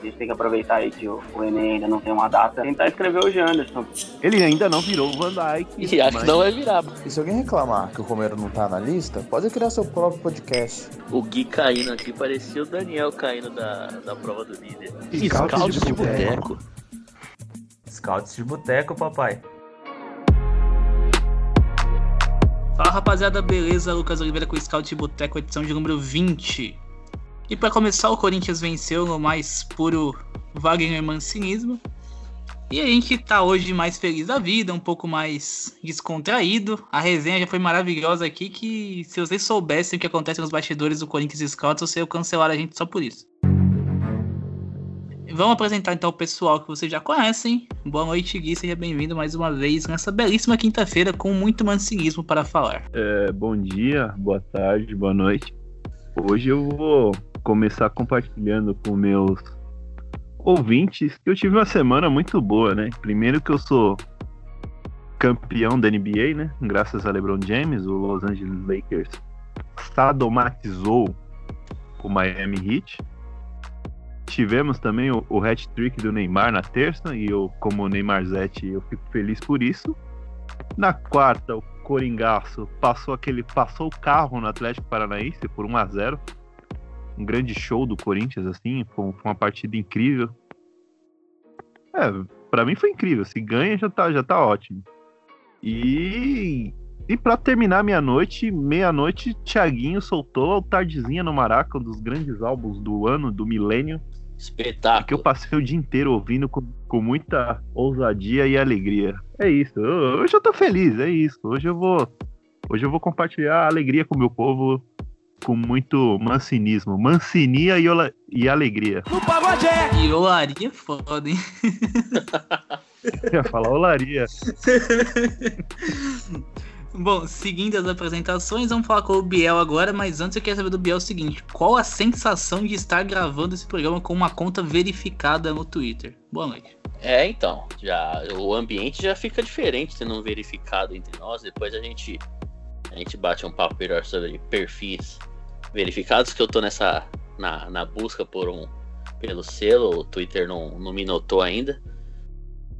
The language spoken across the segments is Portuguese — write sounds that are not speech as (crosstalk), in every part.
A gente tem que aproveitar aí que o, o Enem ainda não tem uma data, tentar escrever o Janderson. Ele ainda não virou o Van Dyke. E acho que não vai virar. E se alguém reclamar que o Romero não tá na lista, pode criar seu próprio podcast. O Gui caindo aqui parecia o Daniel caindo da, da prova do líder. Scouts de boteco. Scouts de boteco, papai. Fala rapaziada, beleza? Lucas Oliveira com o Scout de Boteco, edição de número 20. E para começar, o Corinthians venceu no mais puro Wagner Mancinismo. E a gente tá hoje mais feliz da vida, um pouco mais descontraído. A resenha já foi maravilhosa aqui, que se vocês soubessem o que acontece nos bastidores do Corinthians Scouts, vocês iam cancelar a gente só por isso. Vamos apresentar então o pessoal que vocês já conhecem. Boa noite, Gui. Seja bem-vindo mais uma vez nessa belíssima quinta-feira com muito mancinismo para falar. É, bom dia, boa tarde, boa noite. Hoje eu vou começar compartilhando com meus ouvintes que eu tive uma semana muito boa, né? Primeiro que eu sou campeão da NBA, né? Graças a LeBron James, o Los Angeles Lakers sadomatizou o Miami Heat. Tivemos também o, o hat-trick do Neymar na terça, e eu, como Neymar Zete, eu fico feliz por isso. Na quarta, o Coringaço passou aquele passou o carro no Atlético Paranaense por 1 a 0 Um grande show do Corinthians, assim, foi uma partida incrível. É, para mim foi incrível. Se ganha, já tá, já tá ótimo. E e para terminar minha noite, meia-noite, Thiaguinho soltou a Tardezinha no Maraca, um dos grandes álbuns do ano, do milênio. Espetáculo. Que eu passei o dia inteiro ouvindo com, com muita ousadia e alegria. É isso. Eu, hoje eu tô feliz, é isso. Hoje eu vou. Hoje eu vou compartilhar a alegria com o meu povo com muito mancinismo. Mancinia e, ola, e alegria. No pagode! E olaria é foda, hein? Eu ia falar olaria. (laughs) Bom, seguindo as apresentações, vamos falar com o Biel agora, mas antes eu quero saber do Biel o seguinte: qual a sensação de estar gravando esse programa com uma conta verificada no Twitter? Boa noite. É, então, já o ambiente já fica diferente sendo um verificado entre nós. Depois a gente a gente bate um papo melhor sobre perfis verificados que eu tô nessa na, na busca por um pelo selo, o Twitter não, não me notou ainda.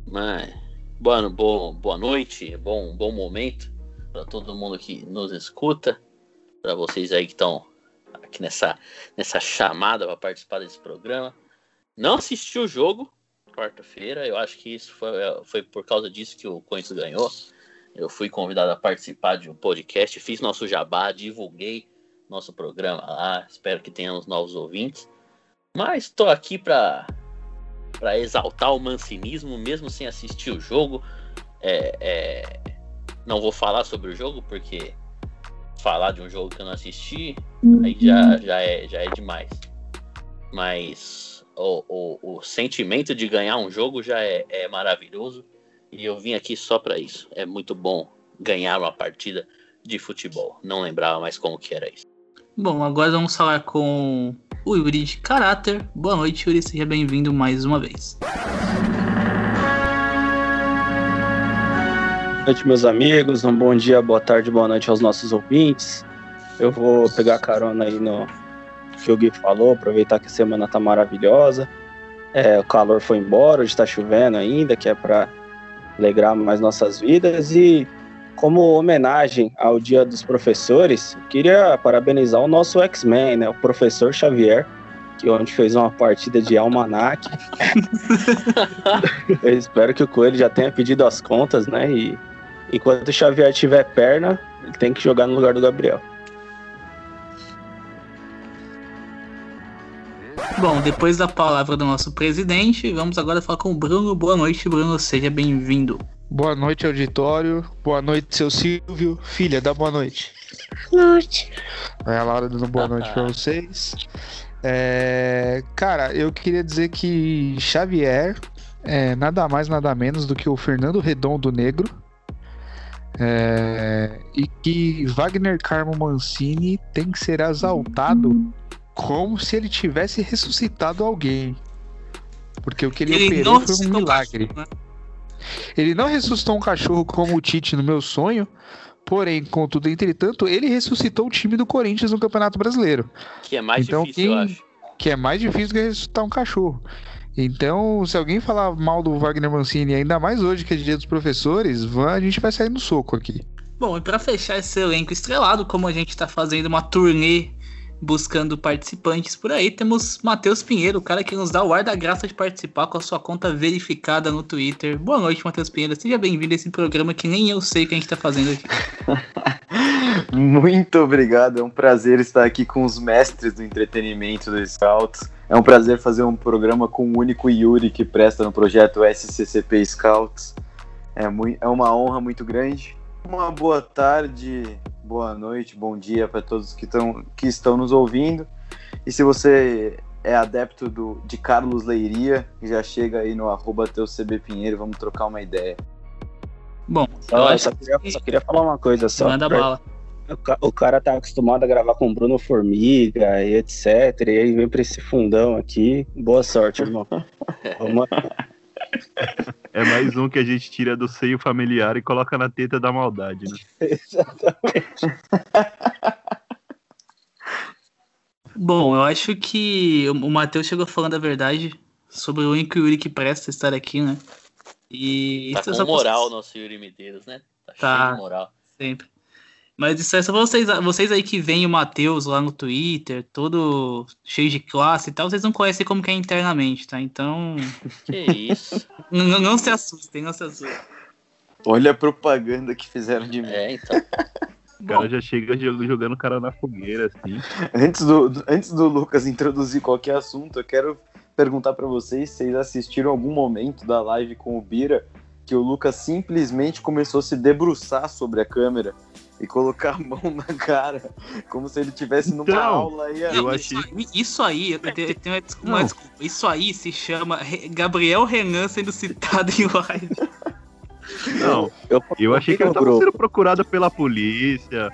Mas boa, boa, boa noite, bom, bom momento para todo mundo que nos escuta, para vocês aí que estão aqui nessa, nessa chamada para participar desse programa. Não assisti o jogo quarta-feira, eu acho que isso foi, foi por causa disso que o Corinthians ganhou. Eu fui convidado a participar de um podcast, fiz nosso jabá, divulguei nosso programa lá, espero que tenhamos novos ouvintes. Mas estou aqui para para exaltar o mancinismo, mesmo sem assistir o jogo. É, é, não vou falar sobre o jogo, porque falar de um jogo que eu não assisti, aí já, já, é, já é demais. Mas o, o, o sentimento de ganhar um jogo já é, é maravilhoso. E eu vim aqui só para isso. É muito bom ganhar uma partida de futebol. Não lembrava mais como que era isso. Bom, agora vamos falar com o Yuri de Caráter. Boa noite, Yuri. Seja bem-vindo mais uma vez. Boa noite, meus amigos. Um bom dia, boa tarde, boa noite aos nossos ouvintes. Eu vou pegar carona aí no que o Gui falou, aproveitar que a semana tá maravilhosa. É, o calor foi embora, hoje tá chovendo ainda, que é para alegrar mais nossas vidas. E como homenagem ao Dia dos Professores, queria parabenizar o nosso X-Men, né, o professor Xavier, que ontem fez uma partida de almanac. (laughs) Eu espero que o Coelho já tenha pedido as contas, né? E enquanto o Xavier tiver perna, ele tem que jogar no lugar do Gabriel. Bom, depois da palavra do nosso presidente, vamos agora falar com o Bruno. Boa noite, Bruno. Seja bem-vindo. Boa noite, auditório. Boa noite, seu Silvio. Filha, dá boa noite. Boa noite. É a Laura dando boa noite pra (laughs) vocês. É, cara, eu queria dizer que Xavier é nada mais, nada menos do que o Fernando Redondo Negro. É, e que Wagner Carmo Mancini tem que ser exaltado como se ele tivesse ressuscitado alguém. Porque o que ele, ele operou foi um milagre. Né? Ele não ressuscitou um cachorro como o Tite no meu sonho, porém, contudo, entretanto, ele ressuscitou o time do Corinthians no Campeonato Brasileiro. Que é mais então, difícil, quem, eu acho. que é mais difícil do que ressuscitar um cachorro. Então, se alguém falar mal do Wagner Mancini, ainda mais hoje que é dia dos professores, a gente vai sair no soco aqui. Bom, e para fechar esse elenco estrelado, como a gente está fazendo uma turnê buscando participantes por aí, temos Matheus Pinheiro, o cara que nos dá o ar da graça de participar com a sua conta verificada no Twitter. Boa noite, Matheus Pinheiro. Seja bem-vindo a esse programa que nem eu sei o que a gente está fazendo aqui. (laughs) Muito obrigado, é um prazer estar aqui com os mestres do entretenimento do Scouts. É um prazer fazer um programa com o único Yuri que presta no projeto SCCP Scouts. É, muito, é uma honra muito grande. Uma boa tarde, boa noite, bom dia para todos que, tão, que estão nos ouvindo. E se você é adepto do, de Carlos Leiria, já chega aí no arroba Pinheiro, vamos trocar uma ideia. Bom, só, só, queria, só, queria, falar uma coisa só. Manda bala. O cara tá acostumado a gravar com Bruno Formiga e etc. E aí vem pra esse fundão aqui. Boa sorte, irmão. (laughs) Vamos... (laughs) É mais um que a gente tira do seio familiar e coloca na teta da maldade, né? Exatamente. Bom, eu acho que o Matheus chegou falando a verdade sobre o único Yuri que presta estar aqui, né? E tá com moral o nosso Yuri Medeiros, né? Tá, tá cheio de moral. Sempre. Mas isso é só vocês, vocês aí que veem o Matheus lá no Twitter, todo cheio de classe e tal, vocês não conhecem como que é internamente, tá? Então. Que isso? (laughs) Não, não se assustem, não se assustem. Olha a propaganda que fizeram de mim. É, então. O cara já chega jogando o cara na fogueira, assim. Antes do, antes do Lucas introduzir qualquer assunto, eu quero perguntar para vocês se vocês assistiram algum momento da live com o Bira que o Lucas simplesmente começou a se debruçar sobre a câmera e colocar a mão na cara, como se ele tivesse numa então, aula aí. Não, achei... Isso aí, eu tenho, uma desculpa. Isso aí se chama Gabriel Renan sendo citado em live. Não, eu, eu achei que ele tava sendo procurado pela polícia.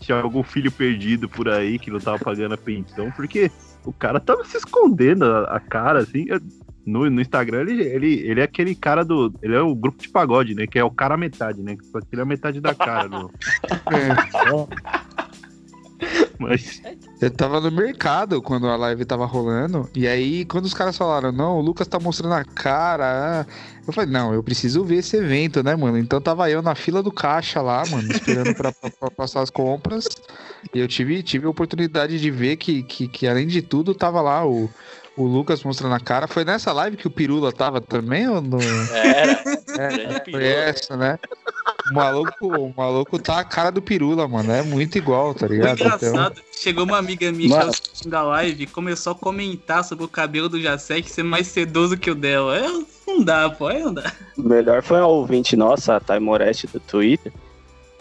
Tinha algum filho perdido por aí que não tava pagando a pensão, porque o cara tava se escondendo a, a cara, assim. No, no Instagram, ele, ele, ele é aquele cara do. Ele é o grupo de pagode, né? Que é o cara metade, né? Que só tira a metade da cara. No... (laughs) Mas. Eu tava no mercado quando a live tava rolando. E aí, quando os caras falaram, não, o Lucas tá mostrando a cara. Eu falei, não, eu preciso ver esse evento, né, mano? Então tava eu na fila do caixa lá, mano, esperando pra, pra, pra passar as compras. E eu tive, tive a oportunidade de ver que, que, que, além de tudo, tava lá o, o Lucas mostrando a cara. Foi nessa live que o Pirula tava também ou não? Era. É, foi essa, né? O maluco, o maluco tá a cara do Pirula, mano. É muito igual, tá ligado? engraçado. Então... Chegou uma amiga minha assistindo a live e começou a comentar sobre o cabelo do Jacek ser mais sedoso que o dela. É, não dá, pô. Aí não dá. Melhor foi a ouvinte nossa, a Thay Moreste do Twitter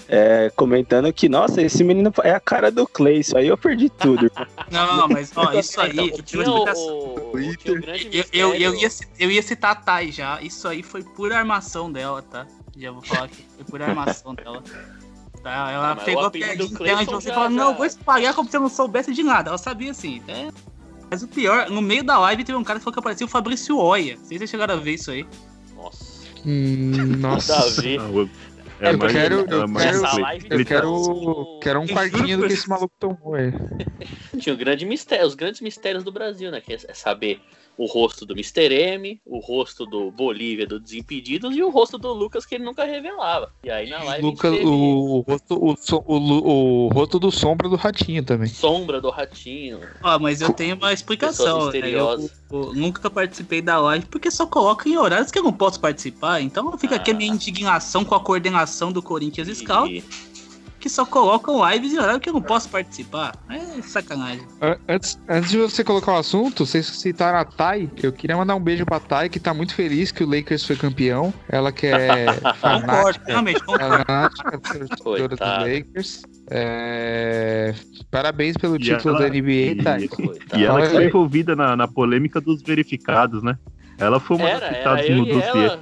é, comentando que, nossa, esse menino é a cara do Clay, isso aí eu perdi tudo. (laughs) Não, mas ó, isso aí, então, eu tinha uma explicação. Eu, eu, eu, ia, eu ia citar a Thay já, isso aí foi pura armação dela, tá? Já vou falar aqui, foi pura armação dela. Tá? Ela ah, pegou a piadinha dela de você e falou, não, vou espalhar como se eu não soubesse de nada. Ela sabia assim, né? Mas o pior, no meio da live teve um cara que falou que apareceu o Fabrício Oia. Não sei se vocês chegaram a ver isso aí. Nossa. Hum, nossa. Nada a ver. É, eu quero, eu quero, eu quero, quero um quartinho do que esse maluco tomou aí. (laughs) Tinha o grande mistério, os grandes mistérios do Brasil, né? Que é saber o rosto do Mr. M, o rosto do Bolívia do Desimpedidos e o rosto do Lucas que ele nunca revelava. E aí na live. Lucas, teve... o, rosto, o, o, o, rosto do Sombra do Ratinho também. Sombra do Ratinho. Ah, mas eu tenho uma explicação. Né? Eu, eu, nunca participei da live porque só coloca em horários que eu não posso participar. Então fica ah. aqui a minha indignação com a coordenação do Corinthians e... Scout que só colocam lives em horário que eu não posso participar. É sacanagem. Antes, antes de você colocar o assunto, vocês citaram a Thay. Eu queria mandar um beijo pra Thay, que tá muito feliz que o Lakers foi campeão. Ela que é (laughs) fanática, realmente, fanática torcedora dos Lakers. É... Parabéns pelo título ela, da NBA, Thay. E, e ela que foi envolvida na, na polêmica dos verificados, né? Ela foi uma das citadas no dossiê. Ela,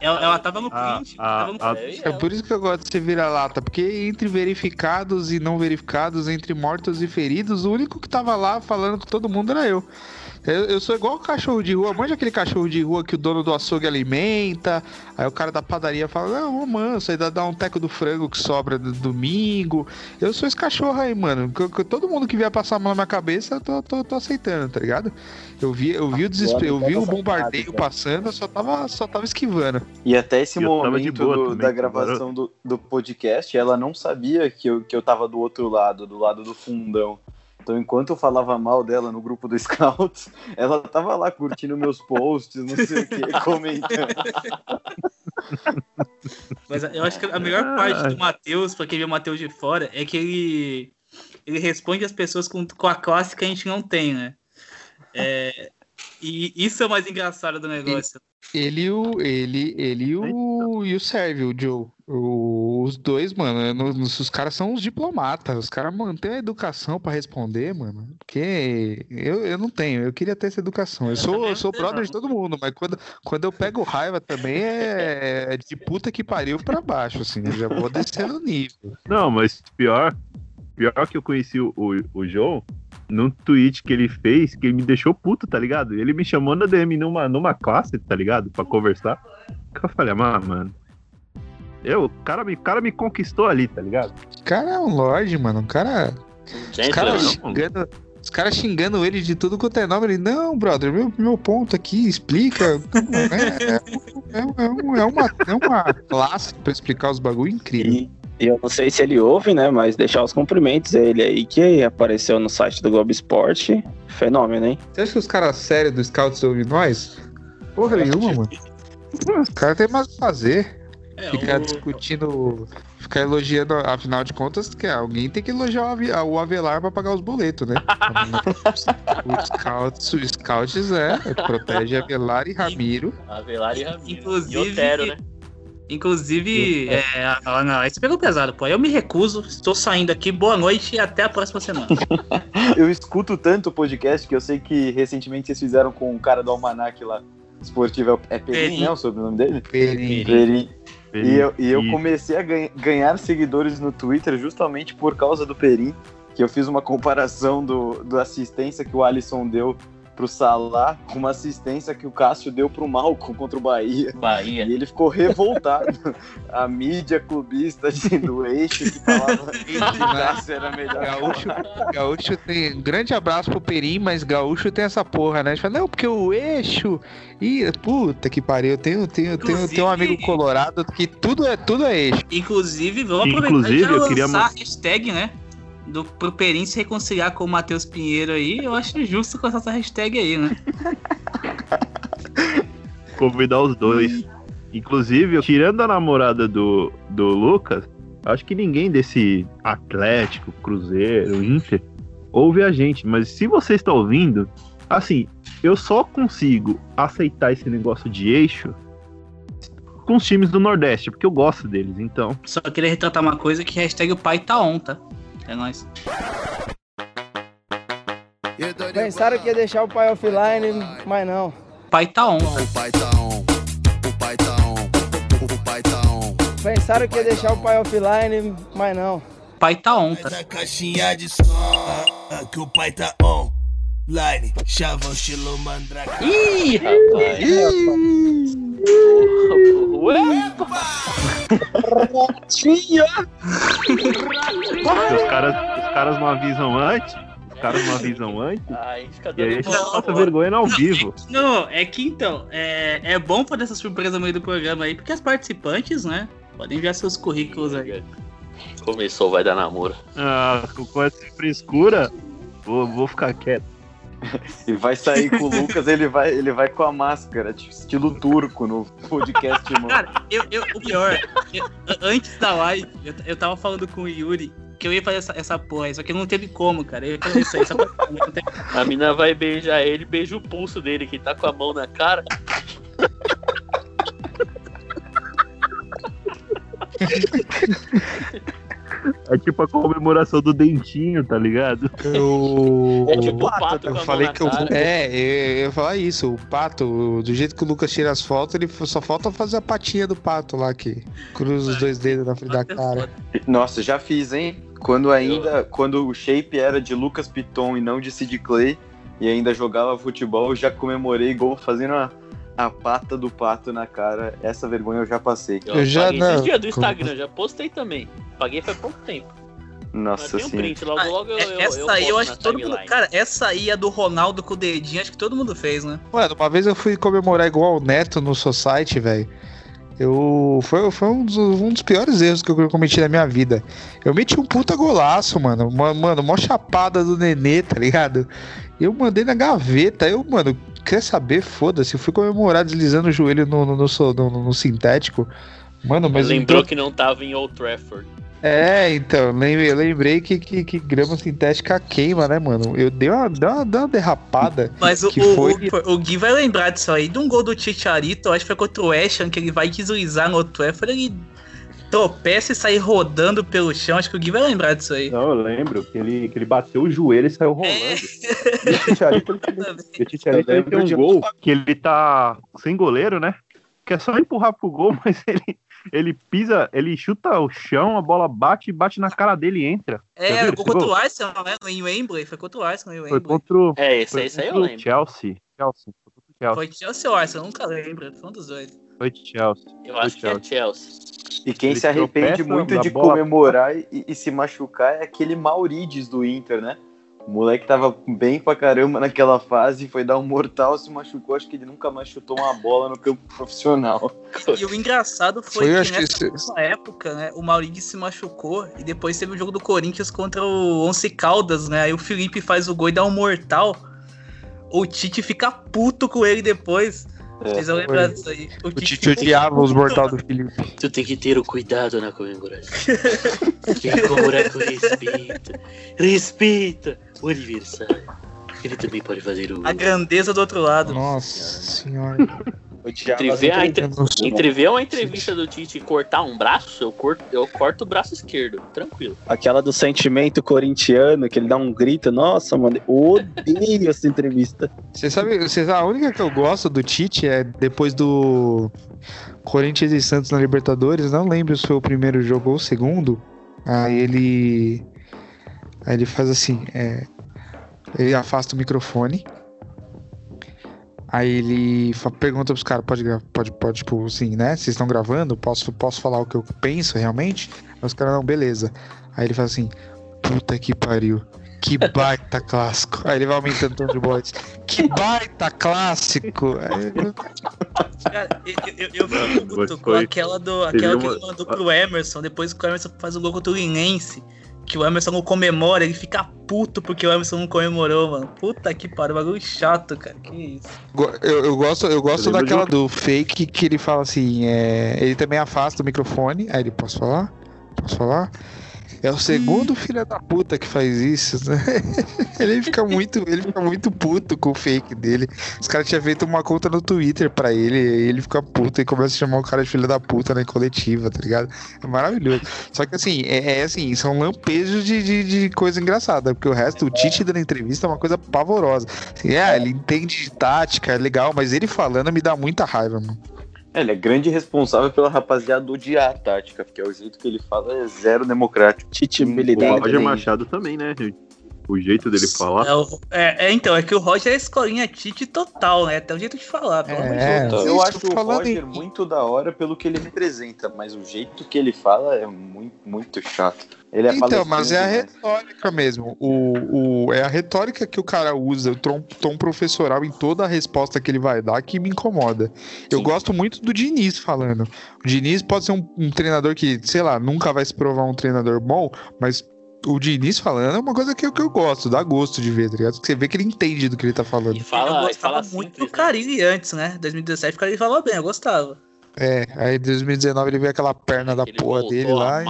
ela tava no print. A, tava no a, é por isso que eu gosto de ser vira-lata, porque entre verificados e não verificados, entre mortos e feridos, o único que tava lá falando com todo mundo era eu. Eu, eu sou igual o cachorro de rua. Manja aquele cachorro de rua que o dono do açougue alimenta. Aí o cara da padaria fala: Não, ô manso, aí dá, dá um teco do frango que sobra do domingo. Eu sou esse cachorro aí, mano. Que- que Todo mundo que vier passar a mão na minha cabeça, eu tô, tô, tô aceitando, tá ligado? Eu vi, eu vi o desespero, eu vi o bombardeio passando, eu só tava, só tava esquivando. E até esse E momento do- da gravação do, do podcast, ela não sabia que eu, que eu tava do outro lado, do lado do fundão. Então, enquanto eu falava mal dela no grupo do Scouts, (laughs) ela tava lá curtindo meus posts, não sei o que, (laughs) comentando. Mas eu acho que a melhor parte do Matheus, pra quem vê o Matheus de fora, é que ele, ele responde as pessoas com, com a classe que a gente não tem, né? É, e isso é o mais engraçado do negócio. Ele e o. Ele, ele e o, e o Sérgio, o Joe. O- os dois, mano. não- os caras são uns diplomatas. Os caras mantêm a educação pra responder, mano. Porque eu, eu não tenho. Eu queria ter essa educação. Eu sou, eu sou brother de todo mundo, mas quando, quando eu pego raiva também é, é de puta que pariu pra baixo, assim. Eu já vou descendo o nível. Não, mas pior, pior que eu conheci o, o, o João num tweet que ele fez que ele me deixou puto, tá ligado? Ele me chamou na DM numa, numa classe, tá ligado? Pra conversar. Eu falei, ah, mano. Eu, o cara me, o cara me conquistou ali, tá ligado? O cara é um lorde, mano. O cara. Os Gente, caras não. xingando, os caras xingando ele de tudo quanto é nome. Ele, não, brother, meu, meu ponto aqui, explica. (laughs) É, é, é, um- é uma, é uma classe pra explicar os bagulho incrível. E, e eu não sei se ele ouve, né? Mas deixar os cumprimentos a ele aí que apareceu no site do Globo Esporte. Fenômeno, hein? Você acha que os caras sérios do Scouts ouvem nós? Porra nenhuma, mano. Os caras têm mais o que fazer. É, Ficar o- discutindo, ficar elogiando, afinal de contas, que alguém tem que elogiar o Ave- o Avelar pra pagar os boletos, né? (laughs) o Scouts, o Scouts é, protege Avelar e Ramiro. Avelar e Ramiro. Inclusive- E Otero, né? Inclusive, é, ah, não, esse pegou pesado, pô. Eu me recuso, estou saindo aqui. Boa noite e até a próxima semana. (laughs) Eu escuto tanto o podcast que eu sei que recentemente vocês fizeram com o cara do Almanac lá, esportivo. É Perim, Perim. né? O sobrenome dele? Perim. Perim. E eu, e eu comecei a ganha- ganhar seguidores no Twitter justamente por causa do Perim, que eu fiz uma comparação do, do assistência que o Alisson deu pro Salah com uma assistência que o Cássio deu pro Malcom contra o Bahia. Bahia. E ele ficou revoltado. A mídia clubista de- do eixo que falava (laughs) que o Cássio era melhor. Gaúcho, Gaúcho tem. Um grande abraço pro Perim, mas Gaúcho tem essa porra, né? A gente fala, não, porque o eixo. Ih, puta que pariu. Eu tenho, tenho, tenho, tenho um amigo colorado que tudo é, tudo é eixo. Inclusive, vamos Inclusive, aproveitar e já eu queria lançar mo- a hashtag, né? Do, pro Perim se reconciliar com o Matheus Pinheiro aí. Eu acho justo com essa hashtag aí, né? (laughs) convidar os dois. Inclusive, tirando a namorada do, do Lucas, acho que ninguém desse Atlético, Cruzeiro, Inter ouve a gente. Mas se você está ouvindo, assim, eu só consigo aceitar esse negócio de eixo com os times do Nordeste, porque eu gosto deles. Então, Só queria retratar uma coisa que hashtag o pai tá on, tá? É nóis. Pensaram que ia deixar o pai offline, mas não. Pai tá on? O pai tá on, o pai tá on, o pai tá on. Pensaram que ia deixar o pai offline, mas não. Pai tá on, tá? Caixinha de som, que o pai tá on. Line, chavão estilo mandrake. Ih, rapaz. Ué, porque os caras, os caras não avisam antes. Os caras não avisam antes. Aí fica E aí passa vergonha ao vivo. Não, é que então, é, é bom fazer essa surpresa no meio do programa aí, porque as participantes, né, podem enviar seus currículos aí. Começou, vai dar namoro. Ah, com essa frescura, vou, vou ficar quieto. E vai sair com o Lucas, ele vai, ele vai com a máscara, tipo, estilo turco no podcast, mano. Cara, eu, eu, o pior, eu- antes da live, eu, eu tava falando com o Yuri que eu ia fazer essa, essa porra, só que não teve como, cara. Eu ia fazer isso aí, só pra... não tem- A mina vai beijar ele, beija o pulso dele, que tá com a mão na cara. (laughs) É tipo a comemoração do dentinho, tá ligado? Eu, É tipo o pato a eu falei que eu. É, eu, eu ia falar isso. O pato, do jeito que o Lucas tira as fotos, ele só falta fazer a patinha do pato lá que cruza os dois dedos na frente da cara. Nossa, já fiz, hein? Quando ainda, quando o shape era de Lucas Piton e não de Sid Clay, e ainda jogava futebol, eu já comemorei gol fazendo a, a pata do pato na cara. Essa vergonha eu já passei. Eu, Eu já não- esses dias do Instagram, já postei também. Paguei faz pouco tempo. Nossa um senhora. print, logo, Ah, logo eu, é- eu, essa eu aí eu acho que todo mundo. Cara, essa aí é do Ronaldo com o dedinho, acho que todo mundo fez, né? Mano, uma vez eu fui comemorar igual o Neto no Society, velho. Eu. Foi, foi um, dos, um dos piores erros que eu cometi na minha vida. Eu meti um puta golaço, mano. Ma- Mano, mó chapada do Nenê, tá ligado? Eu mandei na gaveta. Eu, mano, quer saber? Foda-se. Eu fui comemorar deslizando o joelho no, no, no, no- no sintético. Mano, mas. Lembrou então- que não tava em Old Trafford. É, então, lembrei, eu lembrei que, que, que grama sintética queima, né, mano? Eu dei uma, dei uma, dei uma derrapada. Mas o, que o, foi. o, o Gui vai lembrar disso aí, de um gol do Chicharito, eu acho que foi contra o West Ham, que ele vai deslizar no Old Trafford, ele tropeça e sai rodando pelo chão, acho que o Gui vai lembrar disso aí. Não, eu lembro que ele, que ele bateu o joelho e saiu rolando. E o ele, (laughs) e o ele tem um gol que ele tá sem goleiro, né? Que é só empurrar pro gol, (laughs) mas ele, ele pisa, ele chuta o chão, a bola bate, bate na cara dele e entra. É, viram o gol esse contra gol? o Arsenal, né? Em Wembley, foi contra o Arsenal em Foi Wembley. contra o, É, esse foi esse aí eu contra o lembro. Chelsea. Chelsea. Foi Chelsea. Foi Chelsea ou Arsenal, nunca lembro, foi um dos dois. Foi Chelsea. Eu Foi acho que é Chelsea. E quem Ele se arrepende muito de bola- comemorar e, e se machucar é aquele Maurides do Inter, né? O moleque tava bem pra caramba naquela fase, foi dar um mortal, se machucou. Acho que ele nunca mais chutou uma bola no campo profissional. E o engraçado foi, Foi, que que nessa mesma época, né, o Maurício se machucou e depois teve o jogo do Corinthians contra o Once Caldas, né? Aí o Felipe faz o gol e dá um mortal. O Tite fica puto com ele depois. É, Vocês vão lembrar disso aí. O Tite fica odiava os mortal do Felipe. Tu tem que ter o cuidado na comemoração. (laughs) tem que comemorar com respeito. Respeita o aniversário. Ele também pode fazer o. A grandeza do outro lado. Nossa senhora. odiava Entre ver, a entre... Eu não sei. entre ver uma entrevista do Tite e cortar um braço, eu corto, eu corto o braço esquerdo. Tranquilo. Aquela do sentimento corintiano, que ele dá um grito. Nossa, mano, eu odeio essa entrevista. Você sabe, você sabe, a única que eu gosto do Tite é depois do Corinthians e Santos na Libertadores, não lembro se foi o primeiro jogo ou o segundo. Aí ele. Aí ele faz assim, é, ele afasta o microfone. Aí ele pergunta pros caras, pode, pode, pode, tipo assim, né? Vocês estão gravando? Posso, posso falar o que eu penso realmente? Aí os caras, não, beleza. Aí ele fala assim, puta que pariu. Que (laughs) baita clássico. Aí ele vai aumentando o tom de voz. Que baita clássico. Cara, eu, eu, eu fico puto Mas com aquela, do, aquela que ele mandou pro Emerson, depois que o Emerson faz o gol contra o Linense. Que o Emerson não comemora, ele fica puto porque o Emerson não comemorou, mano. Puta que pariu, bagulho chato, cara. Que isso. Eu, eu gosto, eu gosto Eu daquela de do fake que ele fala assim, é, ele também afasta o microfone, aí ele, posso falar? Posso falar? É o segundo filho da puta que faz isso, né? (laughs) ele fica muito, ele fica muito puto com o fake dele. Os caras tinham feito uma conta no Twitter pra ele, e ele fica puto e começa a chamar o cara de filho da puta na coletiva, tá ligado? É maravilhoso. Só que assim, é, é assim, são lampejos de, de, de coisa engraçada, porque o resto, o Tite dando entrevista é uma coisa pavorosa. Assim, é, ele entende de tática, é legal, mas ele falando me dá muita raiva, mano. É, ele é grande responsável pela rapaziada odiar a tática, porque é o jeito que ele fala é zero democrático. Tite O militante. Roger Machado também, né? O jeito dele falar. É, o- é, é, então, é que o Roger é escolinha Tite total, né? Tem um jeito de falar, pelo amor de É, Deus. Eu acho o Roger em- muito da hora pelo que ele representa, mas o jeito que ele fala é muito, muito chato. Ele é Então, mas é a retórica mesmo. O, o, é a retórica que o cara usa, o tom, tom professoral em toda a resposta que ele vai dar que me incomoda. Eu Sim. gosto muito do Diniz falando. O Diniz pode ser um, um treinador que, sei lá, nunca vai se provar um treinador bom, mas o Diniz falando é uma coisa que, eu- que eu gosto, dá gosto de ver, tá ligado? Você vê que ele entende do que ele tá falando. E eu fala, e gostava fala muito simples, do né? Carilli antes, né? 2017 o Carilli falava bem, eu gostava. É, aí em 2019 ele vê aquela perna da Ele porra dele lá e.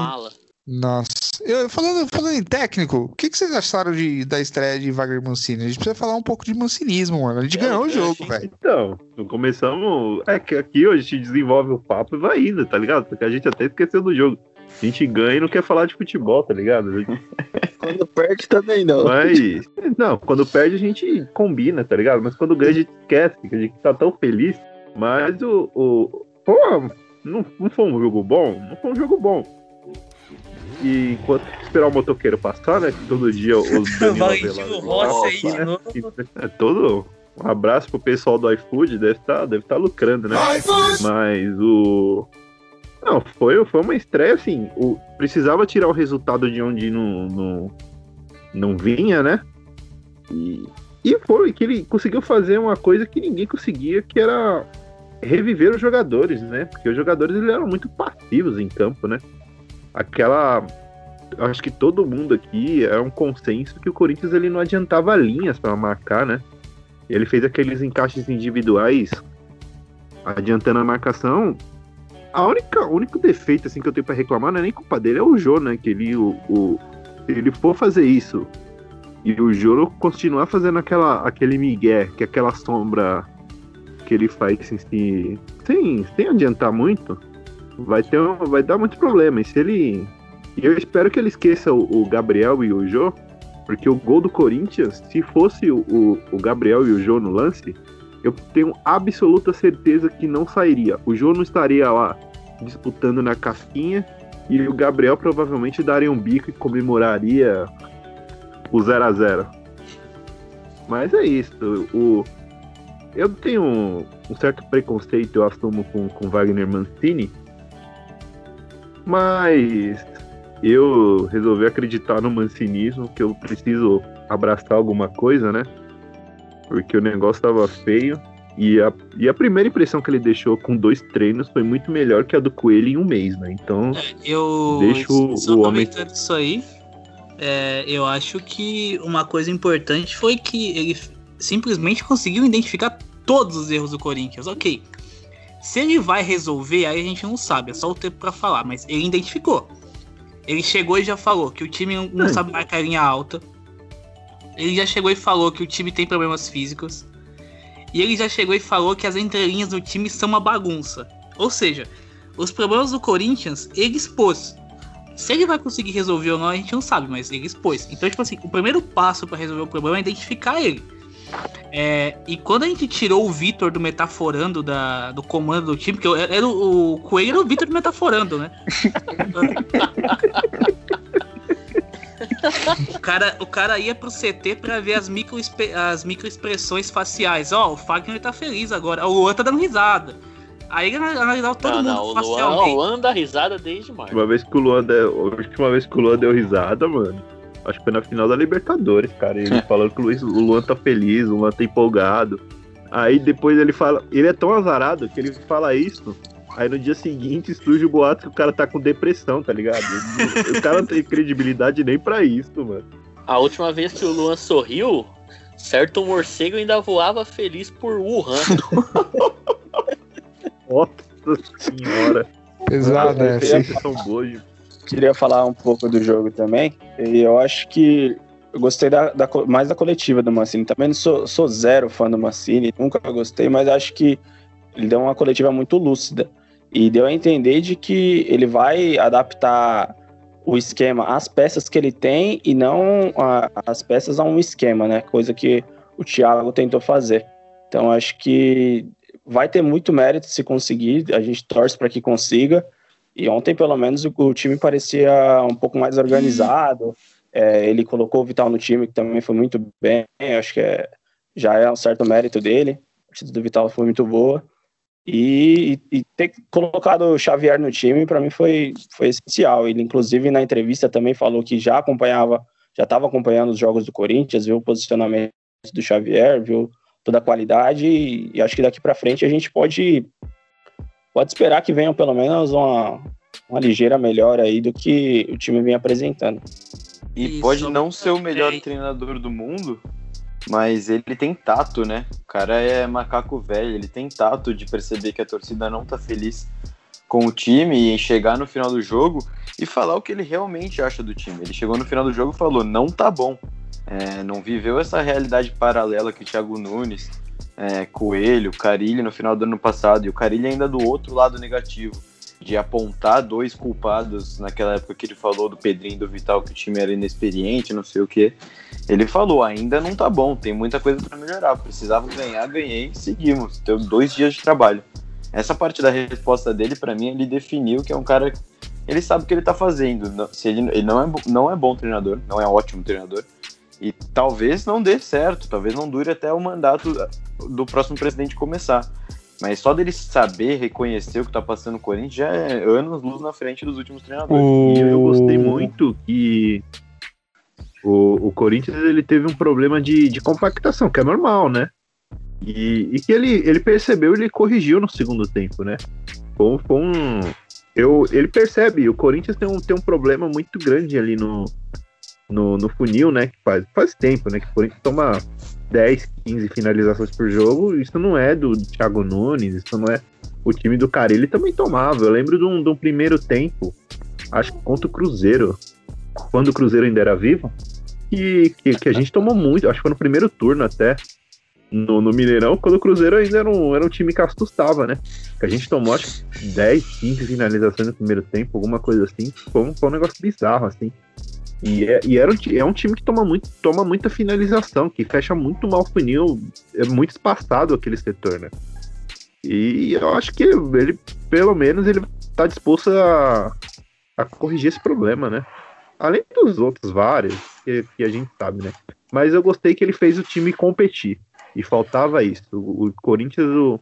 Nossa. Eu, falando, falando em técnico, o que, que vocês acharam de, da estreia de Wagner Mancini? A gente precisa falar um pouco de mancinismo, mano. A gente Eu- ganhou o eu jogo, achei- velho. Então, começamos. É que aqui hoje a gente desenvolve o papo e vai indo, tá ligado? Porque a gente até esqueceu do jogo. A gente ganha e não quer falar de futebol, tá ligado? (laughs) Quando perde também não. Mas. Não, quando perde a gente combina, tá ligado? Mas quando ganha a gente esquece, que a gente tá tão feliz. Mas o. o pô, não, não foi um jogo bom? Não foi um jogo bom. E enquanto esperar o motoqueiro passar, né? Que todo dia os (laughs) Danilo Valentino Rossi aí de novo. É todo. Um abraço pro pessoal do iFood, deve estar deve tá lucrando, né? Mas o. Não, foi, foi uma estreia assim. O, precisava tirar o resultado de onde não, não, não vinha, né? E, e foi que ele conseguiu fazer uma coisa que ninguém conseguia, que era reviver os jogadores, né? Porque os jogadores eles eram muito passivos em campo, né? Aquela. Acho que todo mundo aqui é um consenso que o Corinthians ele não adiantava linhas para marcar, né? Ele fez aqueles encaixes individuais adiantando a marcação. A única, único defeito assim que eu tenho para reclamar não é nem culpa dele, é o Jô, né? Que ele, o, o, ele for fazer isso e o Jô continuar fazendo aquela, aquele migué, que é aquela sombra que ele faz assim, sem, sem adiantar muito, vai ter um, vai dar muito problema. E se ele. Eu espero que ele esqueça o, o Gabriel e o Jô, porque o gol do Corinthians, se fosse o, o, Gabriel e o Jô no lance, eu tenho absoluta certeza que não sairia. O Jô não estaria lá disputando na casquinha e o Gabriel provavelmente daria um bico e comemoraria o 0 a 0 Mas é isso. O, eu tenho um, um certo preconceito, eu assumo, com, com Wagner Mancini, mas eu resolvi acreditar no mancinismo, que eu preciso abraçar alguma coisa, né? Porque o negócio tava feio. E a, e a primeira impressão que ele deixou com dois treinos foi muito melhor que a do Coelho em um mês, né? Então, É, Eu deixa o, só o homem. isso aí, é, eu acho que uma coisa importante foi que ele simplesmente conseguiu identificar todos os erros do Corinthians. Ok. Se ele vai resolver, aí a gente não sabe, é só o tempo pra falar, mas ele identificou. Ele chegou e já falou que o time não, não É. sabe marcar linha alta. Ele já chegou e falou que o time tem problemas físicos. E ele já chegou e falou que as entrelinhas do time são uma bagunça. Ou seja, os problemas do Corinthians, ele expôs. Se ele vai conseguir resolver ou não, a gente não sabe, mas ele expôs. Então, tipo assim, o primeiro passo pra resolver o problema é identificar ele. É, e quando a gente tirou o Vitor do metaforando da, do comando do time, porque eu- era o, o Coelho era o Vitor do metaforando, né? (laughs) o, cara, o cara ia pro CT pra ver as, micro, as microexpressões faciais. Ó, o Fagner tá feliz agora. O Luan tá dando risada. Aí ele analisava todo Não, mundo não, o Luan, o Luan dá risada desde A março. última vez que o Luan deu, a última vez que o Luan deu risada, mano. Acho que foi na final da Libertadores, cara. Ele falando que o, Luiz, o Luan tá feliz, o Luan tá empolgado. Aí depois ele fala. Ele é tão azarado que ele fala isso. Aí no dia seguinte surge o boato que o cara tá com depressão, tá ligado? o cara não tem credibilidade nem pra isso, mano. A última vez que o Luan sorriu, certo morcego ainda voava feliz por Wuhan. (laughs) Nossa senhora. Né? queria- Sim. São boas. Queria falar um pouco do jogo também. E eu acho que eu gostei da, da mais da coletiva do Mancini. Também não sou, sou zero fã do Mancini, nunca gostei, mas acho que ele deu uma coletiva muito lúcida. E deu a entender de que ele vai adaptar o esquema às peças que ele tem e não as peças a um esquema, né? Coisa que o Thiago tentou fazer. Então acho que vai ter muito mérito se conseguir. A gente torce para que consiga. E ontem, pelo menos, o, o time parecia um pouco mais organizado. É, ele colocou o Vital no time, que também foi muito bem. Acho que é- já é um certo mérito dele. A partida do Vital foi muito boa. E, e ter colocado o Xavier no time, para mim, foi, foi essencial. Ele, inclusive, na entrevista também falou que já acompanhava, já estava acompanhando os jogos do Corinthians, viu o posicionamento do Xavier, viu toda a qualidade. E, e acho que daqui para frente a gente pode pode esperar que venham pelo menos uma, uma ligeira melhora aí do que o time vem apresentando. E Isso. pode não ser o melhor É. treinador do mundo, mas ele tem tato, né? O cara é macaco velho, ele tem tato de perceber que a torcida não tá feliz com o time e chegar no final do jogo e falar o que ele realmente acha do time. Ele chegou no final do jogo e falou: não tá bom. É, não viveu essa realidade paralela que o Thiago Nunes, é, Coelho, Carilli no final do ano passado, e o Carilli ainda do outro lado negativo, de apontar dois culpados naquela época que ele falou do Pedrinho e do Vital, que o time era inexperiente, não sei o que. Ele falou, ainda não tá bom, tem muita coisa para melhorar, precisava ganhar, ganhei, seguimos, deu dois dias de trabalho. Essa parte da resposta dele, para mim, ele definiu que é um cara ele sabe o que ele tá fazendo. Se ele, ele não, é, não é bom treinador, não é ótimo treinador. E talvez não dê certo, talvez não dure até o mandato do próximo presidente começar. Mas só dele saber reconhecer o que tá passando no Corinthians já é anos luz na frente dos últimos treinadores. E eu gostei muito que o, o Corinthians ele teve um problema de, de compactação, que é normal, né? E, e que ele, ele percebeu e ele corrigiu no segundo tempo, né? Foi, foi um. Eu, ele percebe, o Corinthians tem um, tem um problema muito grande ali no, no, no funil, né? Que faz, faz tempo, né? Que o Corinthians toma 10, 15 finalizações por jogo. Isso não é do Thiago Nunes, isso não é o time do cara. Ele também tomava. Eu lembro de um, de um primeiro tempo, acho que contra o Cruzeiro, quando o Cruzeiro ainda era vivo, que, que, que a gente tomou muito, acho que foi no primeiro turno até, no, no Mineirão, quando o Cruzeiro ainda era um, era um time que assustava, né? Que a gente tomou, acho que 10, 15 finalizações no primeiro tempo, alguma coisa assim. Foi um, foi um negócio bizarro, assim. E, é, e era um, é um time que toma, muito, toma muita finalização, que fecha muito mal o funil, é muito espaçado aquele setor, né? E eu acho que ele, pelo menos, ele tá disposto a, a corrigir esse problema, né? Além dos outros vários, que, que a gente sabe, né? Mas eu gostei que ele fez o time competir. E faltava isso. O, o Corinthians, o-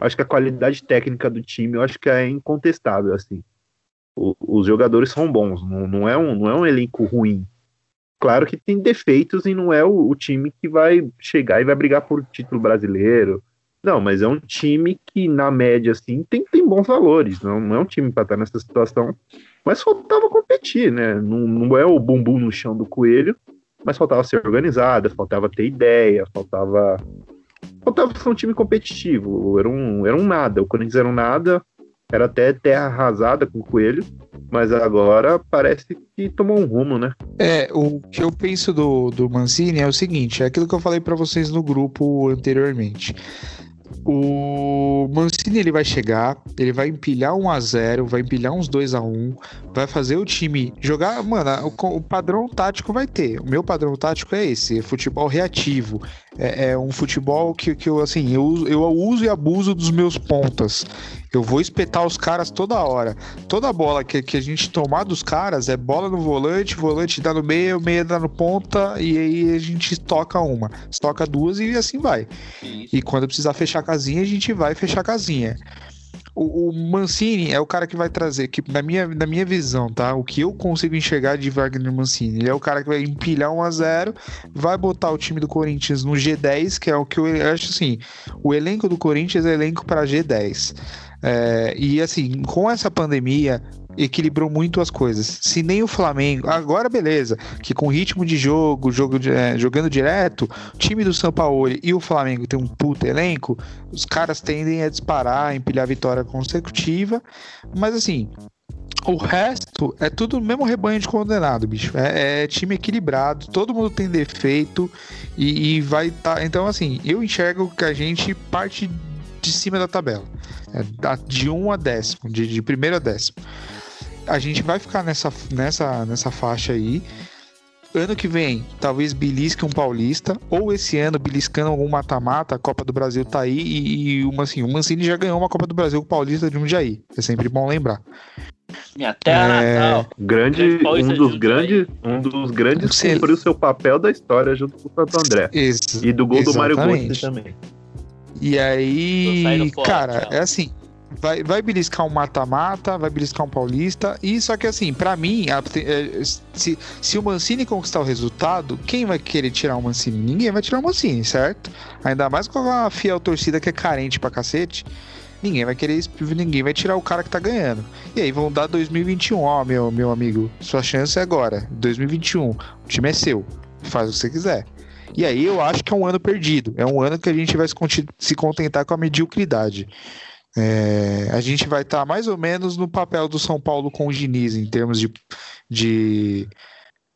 acho que a qualidade técnica do time, eu acho que é incontestável, assim. Os jogadores são bons, não, não, é um, não é um elenco ruim. Claro que tem defeitos e não é o, o time que vai chegar e vai brigar por título brasileiro. Não, mas é um time que, na média, assim, tem, tem bons valores. Não, não é um time para estar nessa situação. Mas faltava competir, né? Não, não é o bumbum no chão do coelho, mas faltava ser organizada, faltava ter ideia, faltava. Faltava ser um time competitivo. Era um, era um nada. O Corinthians era um nada, era até terra arrasada com coelho, mas agora parece que tomou um rumo, né? É, o que eu penso do, do Mancini é o seguinte, é aquilo que eu falei pra vocês no grupo anteriormente. O Mancini ele vai chegar, ele vai empilhar 1 a 0, vai empilhar uns 2 a 1, vai fazer o time jogar, mano, o, o padrão tático vai ter. O meu padrão tático é esse, é futebol reativo. É, é um futebol que, que eu assim, eu, eu uso e abuso dos meus pontas. Eu vou espetar os caras toda hora. Toda bola que, que a gente tomar dos caras é bola no volante, volante dá no meio, meia dá no ponta, e aí a gente toca uma, toca duas e assim vai. E quando precisar fechar a casinha, a gente vai fechar a casinha. O, o Mancini é o cara que vai trazer, que na minha, na minha visão, tá? O que eu consigo enxergar de Wagner Mancini. Ele é o cara que vai empilhar 1 a 0 vai botar o time do Corinthians no G10, que é o que eu acho assim. O elenco do Corinthians é elenco para G10. É, e assim, com essa pandemia, equilibrou muito as coisas. Se nem o Flamengo, agora beleza, que com ritmo de jogo, jogo é, jogando direto, o time do São Paulo e o Flamengo tem um puta elenco, os caras tendem a disparar, empilhar vitória consecutiva, mas assim. O resto é tudo o mesmo rebanho de condenado, bicho. É, é time equilibrado, todo mundo tem defeito e, e vai estar. então, assim, eu enxergo que a gente parte de cima da tabela. É, da- de 1 a décimo, de, de primeiro a décimo. A gente vai ficar nessa, nessa, nessa faixa aí. Ano que vem, talvez belisque um paulista, ou esse ano beliscando algum mata-mata, a Copa do Brasil tá aí, e, e uma, assim, o Mancini já ganhou uma Copa do Brasil com o Paulista de Jundiaí. É sempre bom lembrar. Minha terra É, natal. Grande, um dos de grandes, um dos grandes cumpriu seu papel da história junto com o Santo André. Ex- E do gol do Mário exatamente. Götze também. E aí, fora, cara, tchau. é assim. Vai, vai beliscar um mata-mata, vai beliscar um paulista. E só que assim, pra mim, a- é, se, se o Mancini conquistar o resultado, quem vai querer tirar o Mancini? Ninguém vai tirar o Mancini, certo? Ainda mais com a fiel torcida que é carente pra cacete. Ninguém vai querer, isso, ninguém vai tirar o cara que tá ganhando. E aí vão dar 2021, ó, meu, meu amigo. Sua chance é agora, 2021. O time é seu. Faz o que você quiser. E aí eu acho que é um ano perdido. É um ano que a gente vai se contentar com a mediocridade. É, a gente vai estar mais ou menos no papel do São Paulo com o Diniz, em termos de, de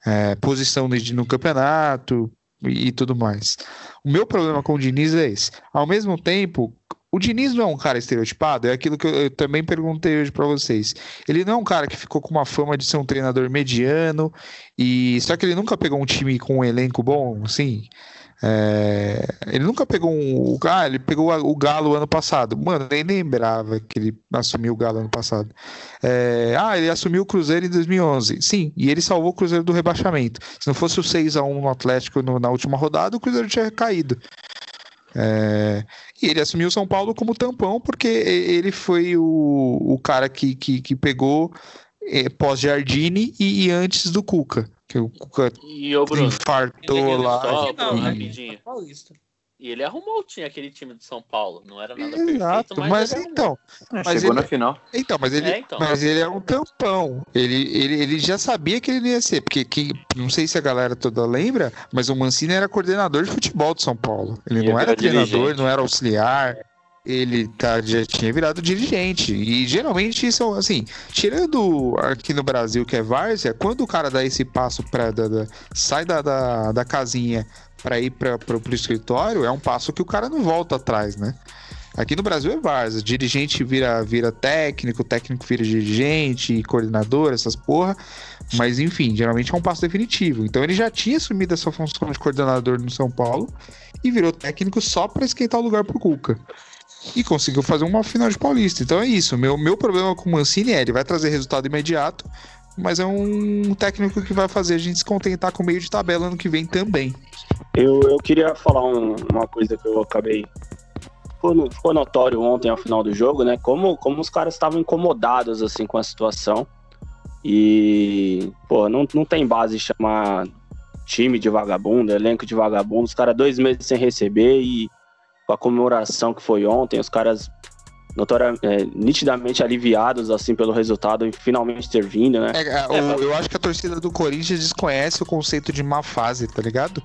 é, posição no campeonato e, e tudo mais. O meu problema com o Diniz é esse. Ao mesmo tempo, o Diniz não é um cara estereotipado, é aquilo que eu, eu também perguntei hoje pra vocês. Ele não é um cara que ficou com uma fama de ser um treinador mediano, e só que ele nunca pegou um time com um elenco bom, assim. É, ele nunca pegou um. Ah, ele pegou o Galo ano passado. Mano, nem lembrava que ele assumiu o Galo ano passado. É, ah, ele assumiu o Cruzeiro em 2011. Sim, e ele salvou o Cruzeiro do rebaixamento. Se não fosse o 6 a 1 no Atlético no, na última rodada, o Cruzeiro tinha caído. É, e ele assumiu o São Paulo como tampão, porque ele foi o, o cara que, que, que pegou é, pós-Jardine e, e antes do Cuca que o Cuca E o Bruno, infartou lá. Só, Bruno, e- rapidinho. Paulista. E ele arrumou tinha aquele time de São Paulo. Não era nada Exato, perfeito, mas, mas então. Mas chegou ele- na final. Então, mas ele, É, então. mas ele é um tampão. Ele, ele, ele já sabia que ele não ia ser, porque quem, não sei se a galera toda lembra, mas o Mancini era coordenador de futebol de São Paulo. Ele Ia não era treinador, dirigente. não era auxiliar. Ele tá, já tinha virado dirigente. E geralmente isso, assim, tirando aqui no Brasil que é várzea, quando o cara dá esse passo para sai da, da, da casinha para ir para o escritório, é um passo que o cara não volta atrás, né? Aqui no Brasil é várzea. Dirigente vira, vira técnico, técnico vira dirigente, coordenador, essas porra. Mas enfim, geralmente é um passo definitivo. Então ele já tinha assumido essa função de coordenador no São Paulo e virou técnico só para esquentar o lugar pro Cuca. E conseguiu fazer uma final de Paulista. Então é isso. Meu, meu problema com o Mancini é ele vai trazer resultado imediato, mas é um técnico que vai fazer a gente se contentar com o meio de tabela ano que vem também. Eu, eu queria falar um- uma coisa que eu acabei. Ficou, ficou notório ontem ao final do jogo, né? Como, como os caras estavam incomodados assim com a situação. E, pô, não, não tem base chamar time de vagabundo, elenco de vagabundo. Os caras dois meses sem receber e com a comemoração que foi ontem, os caras notoria, é, nitidamente aliviados assim pelo resultado e finalmente ter vindo, né? É, é, o- eu acho que a torcida do Corinthians desconhece o conceito de má fase, tá ligado?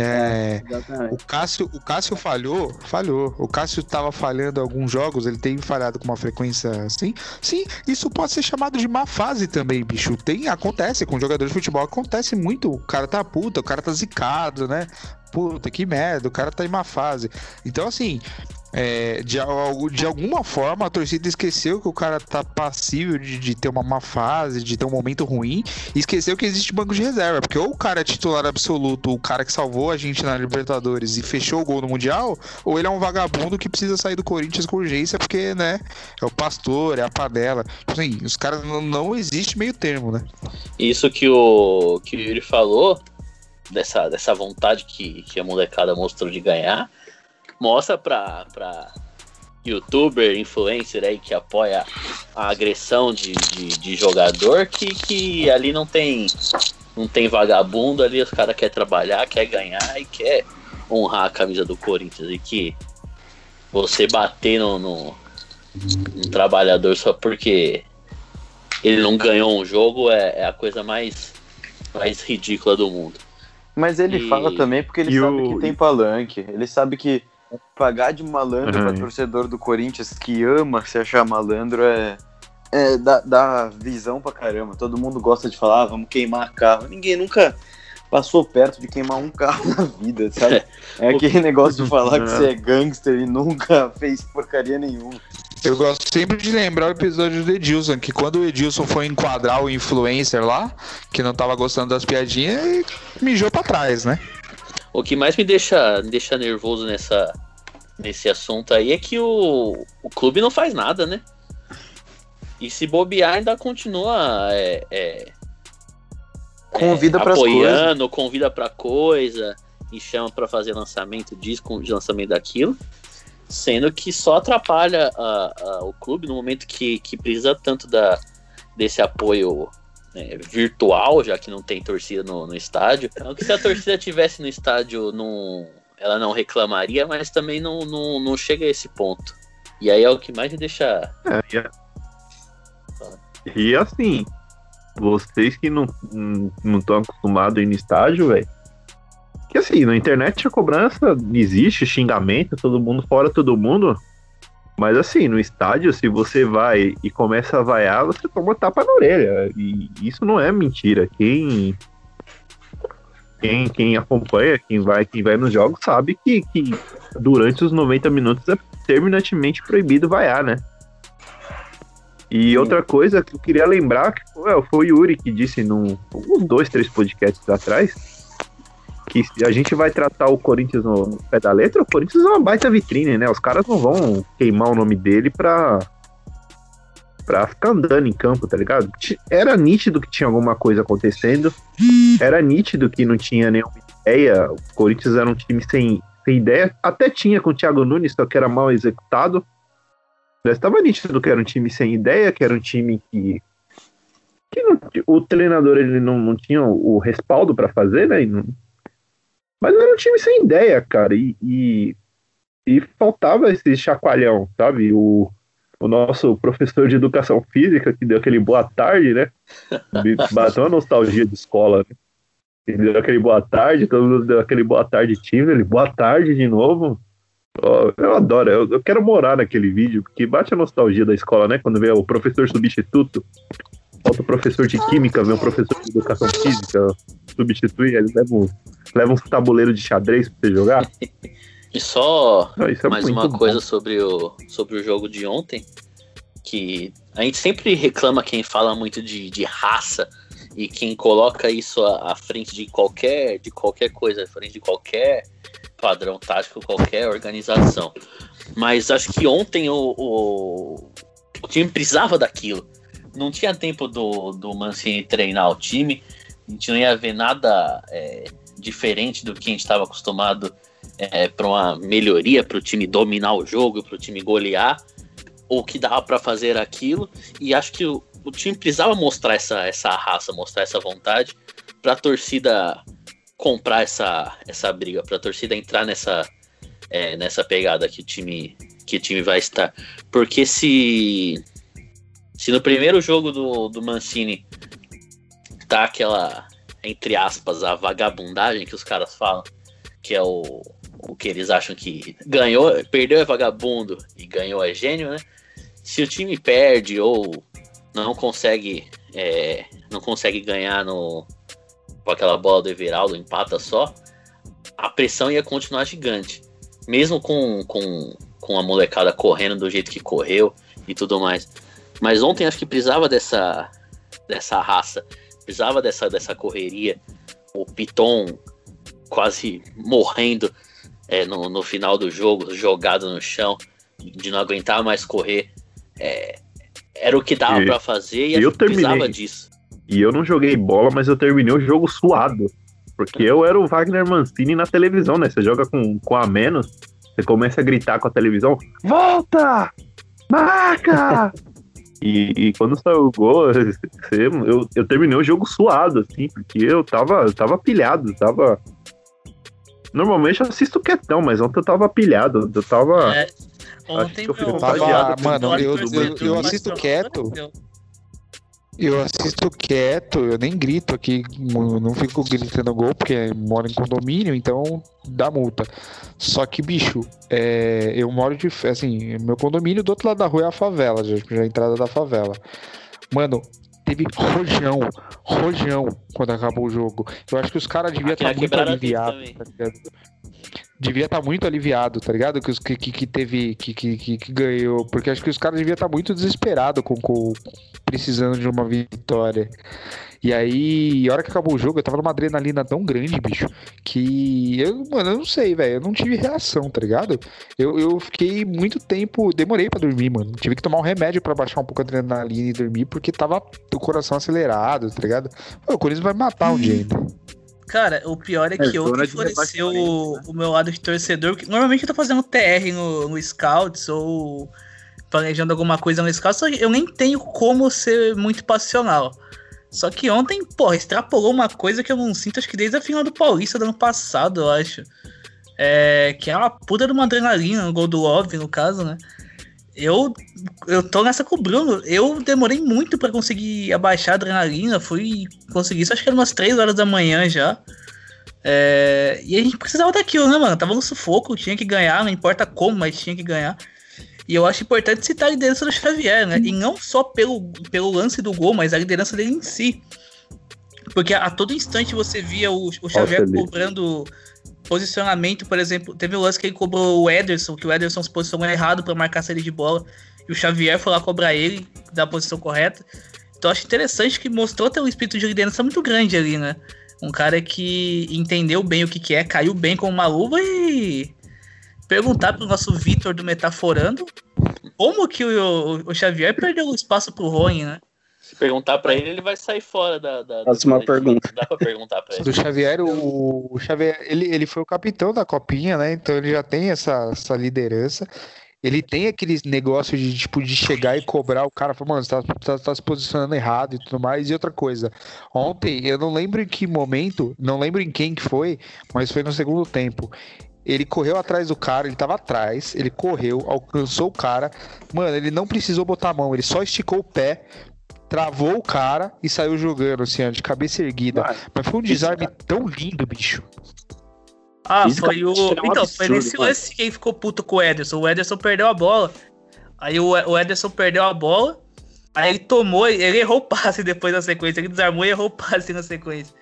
É, o Cássio, o Cássio falhou, falhou. O Cássio tava falhando alguns jogos, ele tem falhado com uma frequência assim. Sim, isso pode ser chamado de má fase também, bicho. Tem, acontece com jogadores de futebol, acontece muito. O cara tá puta, o cara tá zicado, né? Puta, que merda, o cara tá em má fase. Então, assim, é, de, de alguma forma a torcida esqueceu que o cara tá passível de, de ter uma má fase, de ter um momento ruim, e esqueceu que existe banco de reserva. Porque ou o cara é titular absoluto, o cara que salvou a gente na Libertadores e fechou o gol no Mundial, ou ele é um vagabundo que precisa sair do Corinthians com urgência, porque, né, é o pastor, é a panela. Tipo Assim, os caras não, não existe meio termo, né? Isso que o, que Yuri falou, dessa, dessa vontade que, que a molecada mostrou de ganhar, mostra pra, pra youtuber, influencer aí que apoia a agressão de, de, de jogador que, que ali não tem não tem vagabundo ali, os caras querem trabalhar, quer ganhar e quer honrar a camisa do Corinthians e que você bater no, no, num trabalhador só porque ele não ganhou um jogo é, é a coisa mais, mais ridícula do mundo. Mas ele E- fala também porque ele e sabe o- que tem palanque. Ele sabe que pagar de malandro Uhum. pra torcedor do Corinthians que ama se achar malandro é. É, dá, dá visão pra caramba. Todo mundo gosta de falar, ah, vamos queimar carro. Ninguém nunca passou perto de queimar um carro (laughs) na vida, sabe? É aquele negócio de falar que você é gangster e nunca (laughs) fez porcaria nenhuma. Eu gosto sempre de lembrar o episódio do Edilson, que quando o Edilson foi enquadrar o influencer lá, que não tava gostando das piadinhas, ele mijou pra trás, né? O que mais me deixa, me deixa nervoso nessa, nesse assunto aí é que o, o clube não faz nada, né? E se bobear, ainda continua é, é, Convida é, coisas. apoiando, convida pra coisa, e chama pra fazer lançamento disso, lançamento daquilo. Sendo que só atrapalha a- a- o clube no momento que, que precisa tanto da, desse apoio é, virtual, já que não tem torcida no, no estádio. Então, que se a torcida tivesse no estádio, não, ela não reclamaria, mas também não, não, não chega a esse ponto. E aí é o que mais me deixa. É, e, e assim, vocês que não não estão acostumados a ir no estádio, velho. Que assim, na internet a cobrança existe, xingamento, todo mundo fora todo mundo. Mas assim, no estádio, se você vai e começa a vaiar, você toma tapa na orelha. E isso não é mentira. Quem quem, quem acompanha, quem vai, quem vai nos jogos, sabe que, que durante os 90 minutos é terminantemente proibido vaiar, né? E outra coisa que eu queria lembrar que foi, foi o Yuri que disse num, uns dois, três podcasts atrás que se a gente vai tratar o Corinthians no pé da letra, o Corinthians é uma baita vitrine, né? Os caras não vão queimar o nome dele pra, pra ficar andando em campo, tá ligado? Era nítido que tinha alguma coisa acontecendo, era nítido que não tinha nenhuma ideia, o Corinthians era um time sem, sem ideia, até tinha com o Thiago Nunes, só que era mal executado, mas estava nítido que era um time sem ideia, que era um time que que não- o treinador ele não, não tinha o, respaldo pra fazer, né? não- mas era um time sem ideia, cara, e, e, e faltava esse chacoalhão, sabe? O, o nosso professor de educação física que deu aquele boa tarde, né? (laughs) Bateu uma nostalgia de escola, né? Ele deu aquele boa tarde, todo mundo deu aquele boa tarde time, ele boa tarde de novo. Ó, eu adoro, eu, eu quero morar naquele vídeo, porque bate a nostalgia da escola, né? Quando vê o professor substituto, falta o professor de química, vem o professor de educação física, substitui, ele leva um, leva uns tabuleiros de xadrez pra você jogar. E só Não, é mais uma bom. coisa sobre o, sobre o jogo de ontem, que a gente sempre reclama quem fala muito de, de raça e quem coloca isso à, à frente de qualquer, de qualquer coisa, à frente de qualquer padrão tático, qualquer organização. Mas acho que ontem o, o, o time precisava daquilo. Não tinha tempo do, do Mancini treinar o time, a gente não ia ver nada é, diferente do que a gente estava acostumado é, para uma melhoria, para o time dominar o jogo, para o time golear, ou que dava para fazer aquilo. E acho que o, o time precisava mostrar essa, essa raça, mostrar essa vontade, para a torcida comprar essa, essa briga, para a torcida entrar nessa, é, nessa pegada que o time que o time vai estar. Porque se se no primeiro jogo do, do Mancini tá aquela entre aspas a vagabundagem que os caras falam, que é o, o que eles acham que ganhou, perdeu é vagabundo e ganhou é gênio, né? Se o time perde ou não consegue é, não consegue ganhar no com aquela bola do Everaldo, empata só, a pressão ia continuar gigante. Mesmo com, com, com a molecada correndo do jeito que correu e tudo mais. Mas ontem acho que precisava dessa, dessa raça, precisava dessa, dessa correria. O Piton quase morrendo é, no, no final do jogo, jogado no chão, de não aguentar mais correr. É, era o que dava para fazer e eu precisava disso. E eu não joguei bola, mas eu terminei o jogo suado. Porque eu era o Wagner Mancini na televisão, né? Você joga com, com a menos, você começa a gritar com a televisão: Volta! Marca! (laughs) e, e quando saiu o gol, (laughs) eu, eu terminei o jogo suado, assim, porque eu tava, eu tava pilhado, tava. Normalmente eu assisto quietão, mas ontem eu tava pilhado, eu tava. É, Acho Ontem que eu meu- Tava, mano, eu, eu, eu assisto quieto. Eu assisto quieto, eu nem grito aqui, eu não fico gritando gol, porque moro em condomínio, então dá multa. Só que, bicho, é, eu moro de. Assim, meu condomínio do outro lado da rua é a favela, já, já é a entrada da favela. Mano, teve rojão, rojão quando acabou o jogo. Eu acho que os caras deviam estar na muito quebrada teve aliviados, tá ligado? Devia estar muito aliviado, tá ligado? Que, que, que teve, que, que, que, que ganhou. Porque acho que os caras deviam estar muito desesperados com, com precisando de uma vitória. E aí, a hora que acabou o jogo, eu tava numa adrenalina tão grande, bicho, que eu, mano, eu não sei, velho, eu não tive reação, tá ligado? Eu, eu fiquei muito tempo, demorei pra dormir, mano. Tive que tomar um remédio pra baixar um pouco a adrenalina e dormir, porque tava o coração acelerado, tá ligado? Pô, o Corinthians vai matar um dia ainda. Cara, o pior é que É, ontem floresceu o, o meu lado de torcedor. porque Normalmente eu tô fazendo TR no, no Scouts ou planejando alguma coisa no Scouts, só que eu nem tenho como ser muito passional. Só que ontem, porra, extrapolou uma coisa que eu não sinto, acho que desde a final do Paulista do ano passado, eu acho. É, que é uma puta de uma adrenalina, no gol do Love, no caso, né? Eu, eu tô nessa com o Bruno. Eu demorei muito pra conseguir abaixar a adrenalina. Fui conseguir isso, acho que era umas 3 horas da manhã já. É, e a gente precisava daquilo, né, mano? Tava no sufoco, tinha que ganhar, não importa como, mas tinha que ganhar. E eu acho importante citar a liderança do Xavier, né? E não só pelo, pelo lance do gol, mas a liderança dele em si. Porque a, a todo instante você via o, o Xavier Felipe. cobrando posicionamento, por exemplo. Teve um lance que ele cobrou o Ederson, que o Ederson se posicionou errado para marcar a saída de bola. E o Xavier foi lá cobrar ele da posição correta. Então eu acho interessante que mostrou ter um espírito de liderança muito grande ali, né? Um cara que entendeu bem o que, que é, caiu bem com uma luva e perguntar pro nosso Vitor do Metaforando como que o, o, Xavier perdeu o espaço pro Rony, né? Se perguntar para ele, ele vai sair fora da. da Próxima pergunta. Dá pra perguntar pra (laughs) ele. Do Xavier, o, o Xavier, ele, ele foi o capitão da copinha, né? Então ele já tem essa, essa liderança. Ele tem aqueles negócios de, tipo, de chegar e cobrar o cara, falar, mano, você tá, tá, tá, se posicionando errado e tudo mais. E outra coisa, ontem, eu não lembro em que momento, não lembro em quem que foi, mas foi no segundo tempo. Ele correu atrás do cara, ele tava atrás, ele correu, alcançou o cara. Mano, ele não precisou botar a mão, ele só esticou o pé, travou o cara e saiu jogando, assim, de cabeça erguida. Mas, Mas foi um desarme tão lindo, bicho. Ah, foi o. É um então, absurdo, foi nesse lance que ele ficou puto com o Ederson. O Ederson perdeu a bola. Aí o, o Ederson perdeu a bola. Aí ele tomou, ele errou o passe depois da sequência. Ele desarmou e errou o passe na sequência.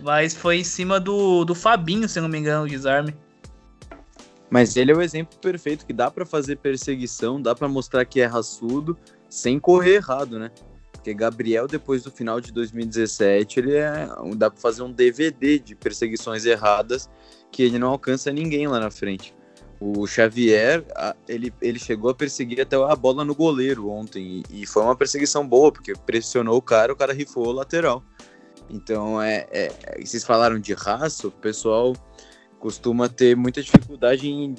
Mas foi em cima do, do Fabinho, se não me engano, o desarme. Mas ele é o exemplo perfeito que dá para fazer perseguição, dá para mostrar que é raçudo, sem correr errado, né? Porque Gabriel, depois do final de 2017, ele é. dá para fazer um DVD de perseguições erradas que ele não alcança ninguém lá na frente. O Xavier, ele, ele chegou a perseguir até a bola no goleiro ontem, e, e foi uma perseguição boa, porque pressionou o cara, o cara rifou o lateral. Então, é, é, vocês falaram de raça, o pessoal costuma ter muita dificuldade em,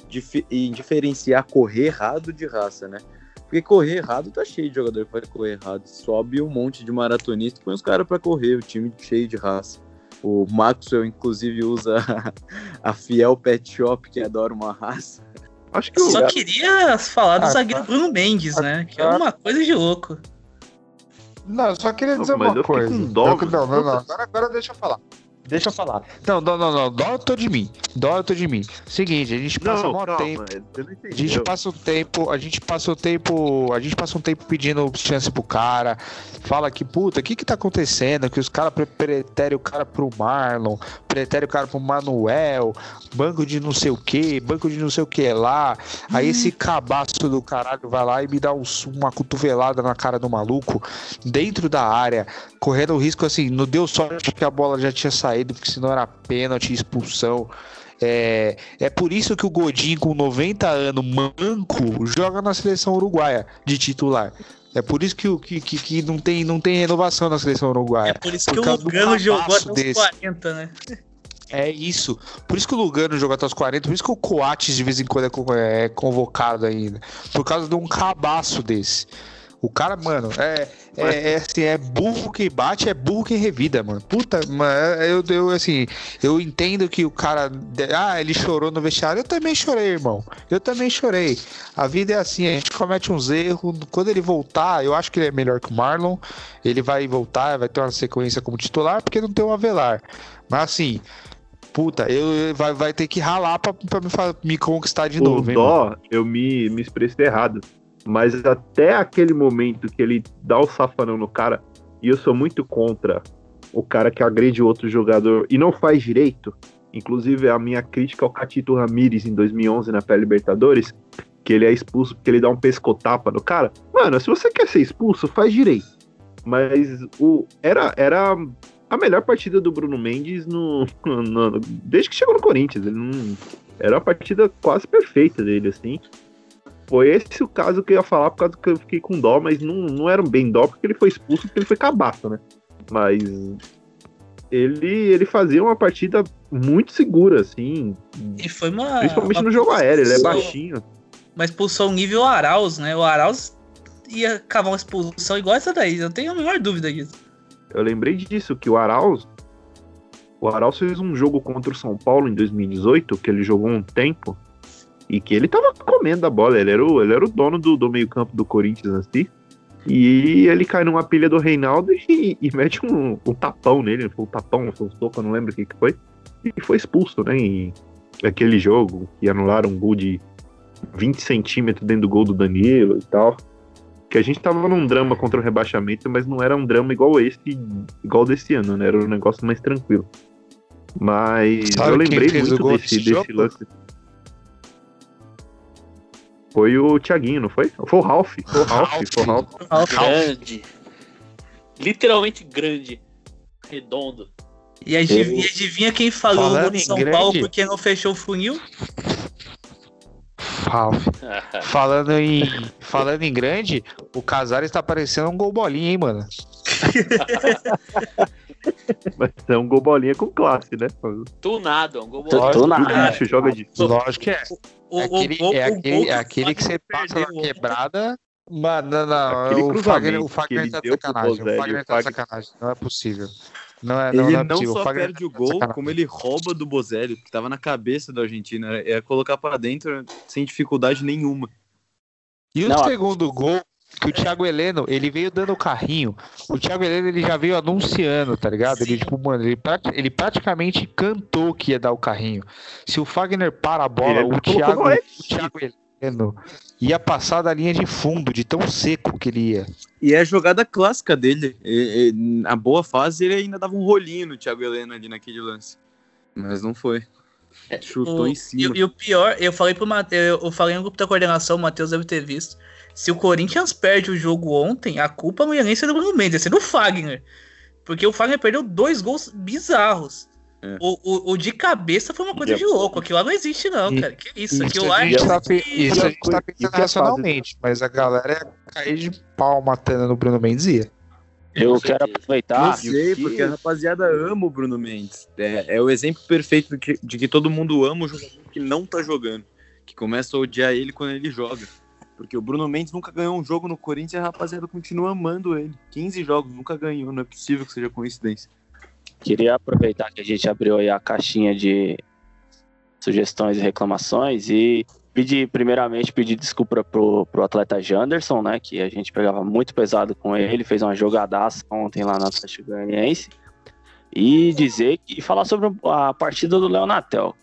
em, diferenciar correr errado de raça, né? Porque correr errado tá cheio de jogador que vai correr errado. Sobe um monte de maratonista, põe os caras para correr, o time cheio de raça. O Maxwell, inclusive, usa (laughs) a Fiel Pet Shop, que adora uma raça. Acho que eu só queria falar do ah, zagueiro tá. Bruno Mendes, né? Que é uma coisa de louco. Não, eu só queria dizer uma coisa. Dó, eu, não, não, não. Agora, agora deixa eu falar. Deixa eu falar. Não, não, não, não. Dó eu tô de mim. Dó eu tô de mim. Seguinte, a gente passa não, um maior tempo. A gente passa um tempo. A gente passa um tempo. A gente passa um tempo pedindo chance pro cara. Fala que, puta, o que que tá acontecendo? Que os caras preterem o cara pro Marlon, preterem o cara pro Manuel, banco de não sei o que, banco de não sei o que lá. Aí esse cabaço do caralho vai lá e me dá um, uma cotovelada na cara do maluco dentro da área, correndo o risco assim, não deu sorte que a bola já tinha saído saído, porque senão era pênalti, expulsão. É, é por isso que o Godinho, com 90 anos, manco, joga na seleção uruguaia de titular. É por isso que, que, que, que não, tem, não tem renovação na seleção uruguaia. É por isso por que o Lugano jogou até os desse. 40, né? É isso. Por isso que o Lugano jogou até os 40, por isso que o Coates de vez em quando é, é convocado ainda. Por causa de um cabaço desse. O cara, mano, é, é, é, assim, é burro que bate, é burro que revida, mano. Puta, mano, eu, eu, assim, eu entendo que o cara. Ah, ele chorou no vestiário. Eu também chorei, irmão. Eu também chorei. A vida é assim, a gente comete uns erros. Quando ele voltar, eu acho que ele é melhor que o Marlon. Ele vai voltar, vai ter uma sequência como titular, porque não tem o Avelar. Mas assim, puta, eu vai, vai ter que ralar pra, pra me, me conquistar de o novo. Dó, eu me, me expressei errado. Mas até aquele momento que ele dá o safanão no cara, e eu sou muito contra o cara que agride outro jogador e não faz direito. Inclusive, a minha crítica ao Catito Ramírez em 2011 na Pé Libertadores, que ele é expulso porque ele dá um pescotapa no cara. Mano, se você quer ser expulso, faz direito. Mas o era, era a melhor partida do Bruno Mendes no, no, desde que chegou no Corinthians. Ele não, era uma partida quase perfeita dele, assim. Foi esse o caso que eu ia falar, por causa que eu fiquei com dó, mas não, não era bem dó, porque ele foi expulso, porque ele foi cabaço, né? Mas ele, ele fazia uma partida muito segura, assim. E foi uma. Principalmente uma no jogo aéreo, ele é baixinho. Uma expulsão nível Arauz, né? O Arauz ia cavar uma expulsão igual essa daí, eu tenho a menor dúvida disso. Eu lembrei disso, que o Arauz. O Arauz fez um jogo contra o São Paulo em 2018, que ele jogou um tempo. E que ele tava comendo a bola, ele era o, ele era o dono do, do meio-campo do Corinthians assim. E ele cai numa pilha do Reinaldo e, e mete um, um, tapão nele. Foi um tapão, foi um soco, eu não lembro o que, que foi. E foi expulso, né? E aquele jogo que anularam um gol de 20 centímetros dentro do gol do Danilo e tal. Que a gente tava num drama contra o rebaixamento, mas não era um drama igual esse, igual desse ano, né? Era um negócio mais tranquilo. Mas Sabe eu lembrei muito desse, desse lance. Foi o Thiaguinho, não foi? Foi o Ralph. Foi o Ralph. Ralph. Foi o Ralph. Ralph. Grande. Literalmente grande. Redondo. E adivinha, e adivinha quem falou Falando São grande- Paulo porque não fechou o funil? Ralf. (laughs) Falando em, falando em grande, o Casares tá parecendo um gol bolinha, hein, mano? (laughs) (laughs) Mas é um gol bolinha com classe, né? Tunado, é um gol Tu- bom. tunado. O bicho joga de. Lógico que é. O, É o aquele, gol- é o aquele, é o aquele que você passa na quebrada. Mano, não, não. Aquele o Fagner, o Fagner tá de sacanagem. Bozelli, O Fagner o tá de Fagner- sacanagem. Não é possível. Não é, não, Ele não é só Fagner perde o tá de gol, sacanagem. como ele rouba do Bozelli, que tava na cabeça da Argentina. É colocar pra dentro sem dificuldade nenhuma. E o Não, a- segundo gol, que o Thiago Heleno, ele veio dando o carrinho. O Thiago Heleno, ele já veio anunciando, tá ligado? Ele, tipo, mano, ele, prati- ele praticamente cantou que ia dar o carrinho. Se o Fagner para a bola, Ele o Thiago, o Thiago Heleno ia passar da linha de fundo, de tão seco que ele ia. E é a jogada clássica dele. E- e, na boa fase, ele ainda dava um rolinho no Thiago Heleno ali naquele lance. Mas não foi. Chutou O- em cima. E, e o pior, eu falei pro Matheus, eu falei no grupo da coordenação, o Matheus deve ter visto. Se o Corinthians perde o jogo ontem, a culpa não ia nem ser do Bruno Mendes, ia ser do Fagner. Porque o Fagner perdeu dois gols bizarros. É. O, o, o de cabeça foi uma coisa E de louco. Aquilo lá não existe, não, E- cara. Que isso? Isso, Aquilo lá é. tá, isso a gente tá pensando que é racionalmente, mas a galera ia cair de pau matando no Bruno Mendes ia. Eu quero certeza. Não aproveitar. sei, porque a rapaziada ama o Bruno Mendes. É, é o exemplo perfeito de que, de que todo mundo ama o jogador que não tá jogando. Que começa a odiar ele quando ele joga. Porque o Bruno Mendes nunca ganhou um jogo no Corinthians e a rapaziada continua amando ele. 15 jogos, nunca ganhou. Não é possível que seja coincidência. Queria aproveitar que a gente abriu aí a caixinha de sugestões e reclamações e pedir, primeiramente, pedir desculpa pro, pro atleta Janderson, né? Que a gente pegava muito pesado com ele, fez uma jogadaça ontem lá no Atlético Goianiense. E dizer que falar sobre a partida do Leonatel.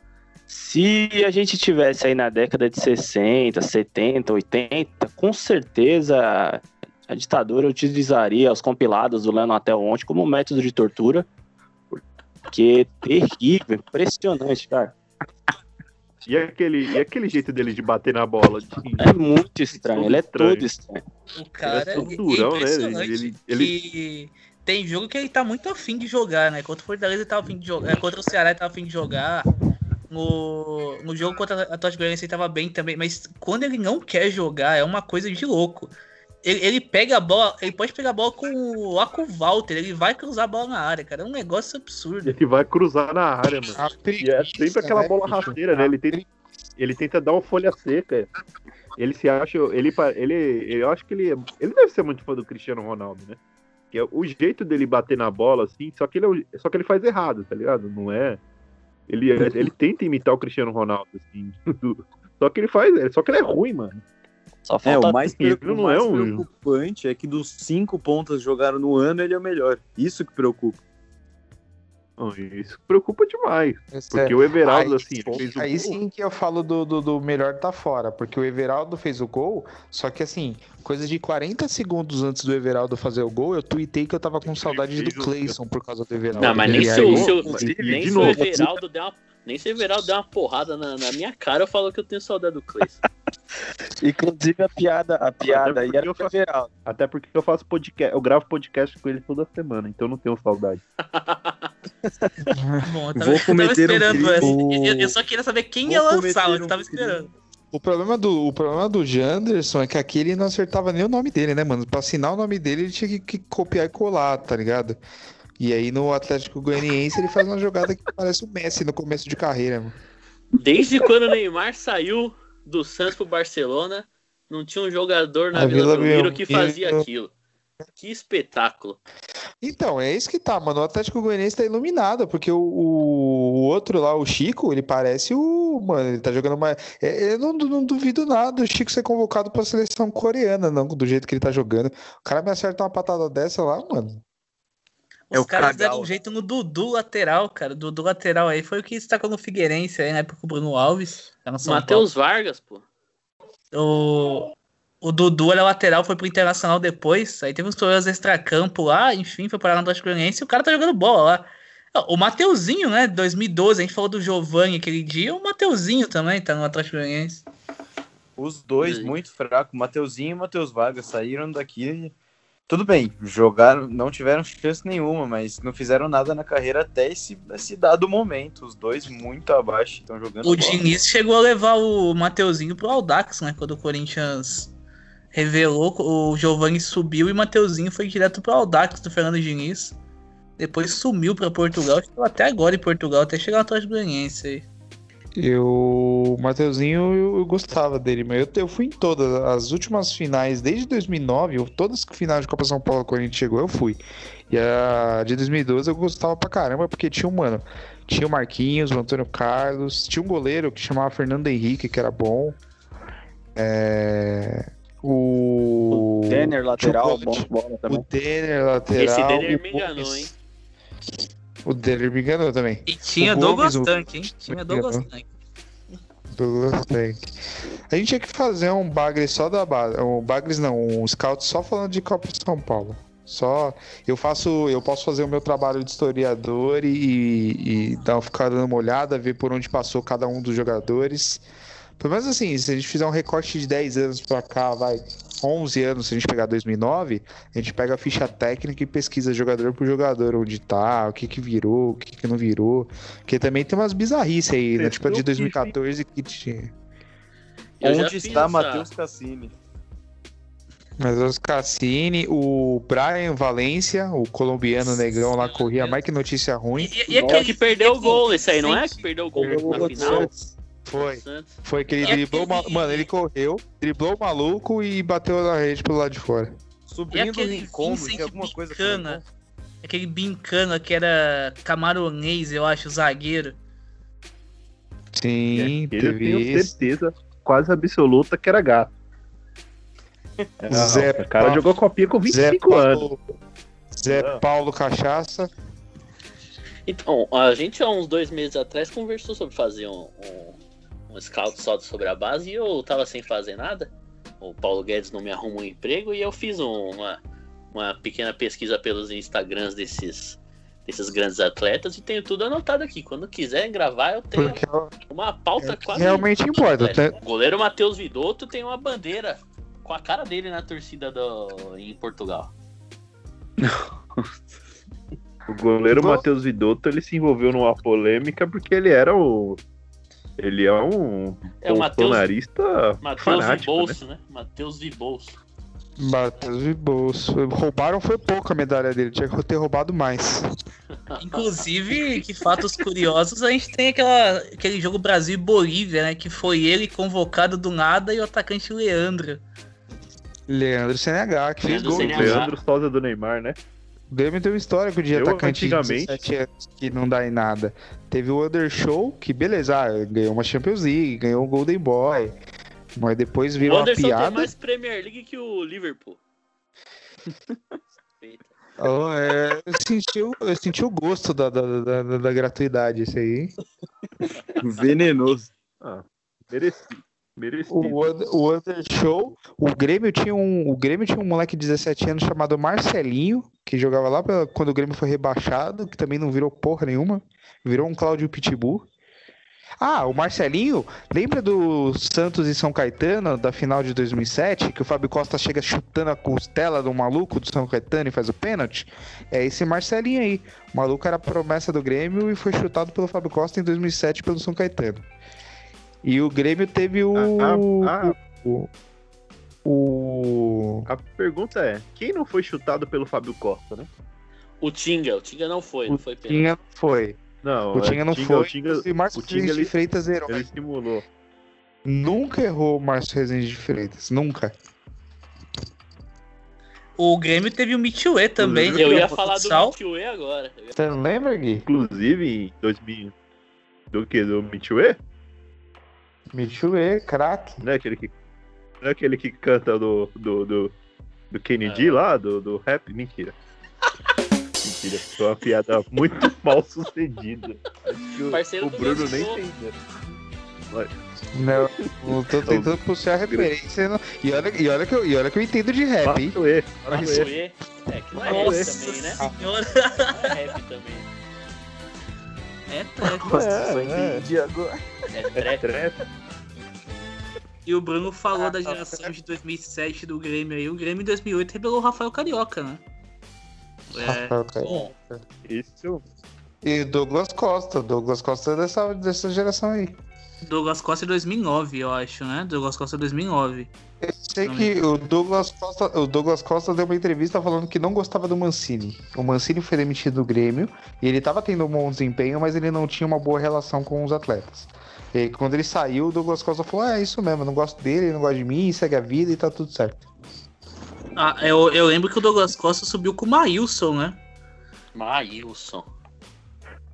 Se a gente tivesse aí na década de 60, 70, 80, com certeza a ditadura utilizaria os compilados do Leonatel ontem como método de tortura. Porque terrível, impressionante, cara. E aquele, e aquele jeito dele de bater na bola? De... É muito estranho, ele é Estranho. todo estranho. O cara Ele é é durão, né? impressionante Ele- ele- que tem jogo que ele tá muito afim de jogar, né? Contra o Fortaleza ele tava afim de jogar, contra o Ceará ele tava afim de jogar. No, no jogo contra o Atlético Goianiense ele tava bem também, mas quando ele não quer jogar é uma coisa de louco. Ele, ele pega a bola, ele pode pegar a bola com o lá com o Walter, ele vai cruzar a bola na área, cara. É um negócio absurdo. Ele vai cruzar na área, mano. A E é sempre aquela né, bola rasteira, né? Ele tenta, ele tenta dar uma folha seca. Ele se acha. Ele, ele, ele, eu acho que ele. Ele deve ser muito fã do Cristiano Ronaldo, né? Que é o jeito dele bater na bola, assim, só que ele, é só que ele faz errado, tá ligado? Não é. Ele, ele (laughs) tenta imitar o Cristiano Ronaldo, assim. Só que ele faz. Só que ele é ruim, mano. Só É, falta o mais, Ele preocu- não o é mais um- preocupante é que dos cinco pontos que jogaram no ano, ele é o melhor. Isso que preocupa. Não, Isso preocupa demais. Esse Porque é- o Everaldo, aí, assim, ele fez o Aí gol. sim que eu falo do, do, do melhor tá fora, porque o Everaldo fez o gol, só que assim, coisa de 40 segundos antes do Everaldo fazer o gol, eu tuitei que eu tava com saudade do Cleison por causa do Everaldo. Não, mas nem se, aí- nem se o Everaldo der uma. Nem se o Everaldo der uma porrada na, na minha cara, eu falo que eu tenho saudade do Cleison. (laughs) Inclusive a piada, a piada aí era faço- Everaldo. Até porque eu faço podcast, eu gravo podcast com ele toda semana, então eu não tenho saudade. (laughs) (laughs) Bom, eu tava, Vou eu tava cometer um esperando crime. essa. Eu, eu só queria saber quem Vou ia lançar, mas eu um tava esperando. O problema, do, o problema do Janderson é que aqui ele não acertava nem o nome dele, né, mano? Pra assinar o nome dele, ele tinha que, que copiar e colar, tá ligado? E aí no Atlético Goianiense ele faz uma jogada que parece o Messi no começo de carreira, mano. Desde quando o Neymar saiu do Santos pro Barcelona, não tinha um jogador na A Vila Vila Belmiro que fazia aquilo. Que espetáculo. Então, é isso que tá, mano. O Atlético Goianiense tá iluminado, porque o, o, outro lá, o Chico, ele parece o. Mano, ele tá jogando mais. Eu não, não duvido nada do Chico ser convocado pra seleção coreana, não, do jeito que ele tá jogando. O cara me acerta uma patada dessa lá, mano. Os É o caras deram um jeito no Dudu lateral, cara. Dudu lateral aí foi o que destacou no Figueirense aí, na época com o Bruno Alves. Matheus Vargas, pô. O, o Dudu era lateral, foi pro Internacional depois. Aí teve uns problemas extra-campo lá, enfim, foi parar no Atlético Goianiense e o cara tá jogando bola lá. O Mateuzinho, né, 2012, a gente falou do Giovanni aquele dia, o Mateuzinho também tá no Atlético Goianiense. Os dois Sim. muito fracos, Mateuzinho e Matheus Vargas, saíram daqui Tudo bem, jogaram, não tiveram chance nenhuma, mas não fizeram nada na carreira até esse, esse dado momento. Os dois muito abaixo estão jogando. O bola. Diniz chegou a levar o Mateuzinho pro Audax, né? Quando o Corinthians revelou, o Giovanni subiu e o Mateuzinho foi direto pro Audax do Fernando Diniz. Depois sumiu pra Portugal, estou até agora em Portugal, até chegar no Atlético Goianiense aí. Eu, o Mateuzinho, eu, eu gostava dele, mas eu, eu fui em todas as últimas finais, desde 2009, eu, todas as finais de Copa São Paulo quando a gente chegou, eu fui. E a de 2012 eu gostava pra caramba, porque tinha um, mano, tinha o Marquinhos, o Antônio Carlos, tinha um goleiro que chamava Fernando Henrique, que era bom. É, o... O Denner, lateral, bom bola O também. Denner, lateral. Esse Denner o me enganou, hein? O Denner me enganou também. E tinha O Douglas Gomes, o- Tank, hein? Tinha Douglas. Tank. Douglas Tank. A gente tinha que fazer um bagre só da base. Um bagres não, um scout só falando de Copa de São Paulo. Só. Eu faço. Eu posso fazer o meu trabalho de historiador e, e dar, ficar dando uma olhada, ver por onde passou cada um dos jogadores. Pelo menos assim, se a gente fizer um recorte de 10 anos pra cá, vai. 11 anos, se a gente pegar 2009, a gente pega a ficha técnica e pesquisa jogador por jogador, onde tá, o que que virou, o que que não virou. Porque também tem umas bizarrices aí, né? Tipo a de viram que 2014 que tinha. Onde está Matheus Cassini? Mas os Cassini, o Brian Valência, o colombiano negrão lá corria mais que notícia ruim. E, e É aquele que perdeu o gol, esse aí, não é? Que perdeu o gol Perdeu o na gol final? Foi. Santos. Foi que ele E driblou, aquele- mano, ele correu, driblou o maluco e bateu na rede pelo lado de fora. E Sobrinho do aquele Rincon, Vincent tinha alguma coisa Bicana, Rincon? aquele Bincana que era camaronês, eu acho, zagueiro. Sim, Ele eu tenho certeza quase absoluta que era gato. É, Zé o cara Paulo- jogou copinha com Zé 25 anos. Paulo, Zé Não. Paulo Cachaça. Então, a gente há uns dois meses atrás conversou sobre fazer um, um, um scout só sobre a base e eu tava sem fazer nada. O Paulo Guedes não me arrumou um emprego e eu fiz um- uma, uma pequena pesquisa pelos Instagrams desses, desses grandes atletas e tenho tudo anotado aqui. Quando quiser gravar, eu tenho Porque uma pauta é quase. realmente importa. Até- O goleiro Matheus Vidotto tem uma bandeira com a cara dele na torcida do, em Portugal. (laughs) O goleiro. Matheus Vidotto, ele se envolveu numa polêmica porque ele era o... Ele é um É o Matheus bolsonarista Matheus fanático, né? Vibolso, né? Matheus Vibolso. Matheus de bolso. Roubaram foi pouco a medalha dele, tinha que ter roubado mais. (laughs) Inclusive, que fatos curiosos, a gente tem aquela, aquele jogo Brasil e Bolívia, né? Que foi ele convocado do nada e o atacante Leandro. Leandro CNH, que fez Leandro gol. CNH. Leandro Souza do Neymar, né? O Grêmio tem um histórico de Eu, atacante de antigamente- 17 anos que não dá em nada. Teve o Undershow, que beleza, ah, ganhou uma Champions League, ganhou o Golden Boy. Mas depois O virou uma Anderson tem piada. mais Premier League que o Liverpool. (laughs) Oh, é, eu, senti o, eu senti o gosto da, da, da, da- da gratuidade, esse aí. Venenoso. Ah, merecido. Merecido. O, Under- Undershow, o Grêmio tinha um, o Grêmio tinha um moleque de 17 anos chamado Marcelinho, que jogava lá pra- quando o Grêmio foi rebaixado, que também não virou porra nenhuma, virou um Cláudio Pitbull. Ah, o Marcelinho, lembra do Santos e São Caetano da final de 2007, que o Fábio Costa chega chutando a costela do maluco do São Caetano e faz o pênalti? É esse Marcelinho aí. O maluco era promessa do Grêmio e foi chutado pelo Fábio Costa em 2007 pelo São Caetano. E o Grêmio teve o. Ah, ah, o, o- A pergunta é, quem não foi chutado pelo Fábio Costa, né? O Tinga, o Tinga não foi, o não foi pênalti. Tinha não foi. Não, O é, Tinga não Tinga- foi. O Tinga, e Márcio o Tinga, Rezende ele- de Freitas herói. ele simulou. Nunca errou o Márcio Rezende de Freitas. Nunca. O Grêmio teve o Mitchue também. Eu né, ia no falar do futsal. Mitchue agora. Eu ia- Você não lembra, Gui? Inclusive, em 2000... Do que? Do Mitchue? Mitchue, craque. Não é aquele que, não é aquele que canta do, do, do, do Kennedy Ah. lá, do, do rap? Mentira. Mentira, foi uma piada muito (laughs) mal sucedida. Acho que o, Parceiro o Bruno nem entendeu. Não, eu tô tentando puxar a referência. não- E, olha, e, olha que eu, e olha que eu entendo de rap, hein? Matue. É, que não é rap também, né? senhora. Não é rap também. É trap. Nossa, só entendi agora. É trap. Trap. E o Bruno falou da geração de 2007 do Grêmio aí. O Grêmio em 2008 revelou o Rafael Carioca, né? É, Carioca. Isso. E Douglas Costa. Douglas Costa é dessa, dessa geração aí. Douglas Costa é 2009, eu acho, né? Douglas Costa é 2009. Eu sei que o Douglas, Costa, o Douglas Costa deu uma entrevista falando que não gostava do Mancini. O Mancini foi demitido do Grêmio e ele tava tendo um bom desempenho, mas ele não tinha uma boa relação com os atletas. E quando ele saiu, o Douglas Costa falou: ah, é isso mesmo, eu não gosto dele, ele não gosta de mim, segue a vida e tá tudo certo. Ah, eu, eu lembro que o Douglas Costa subiu com o Maílson, né? Maílson.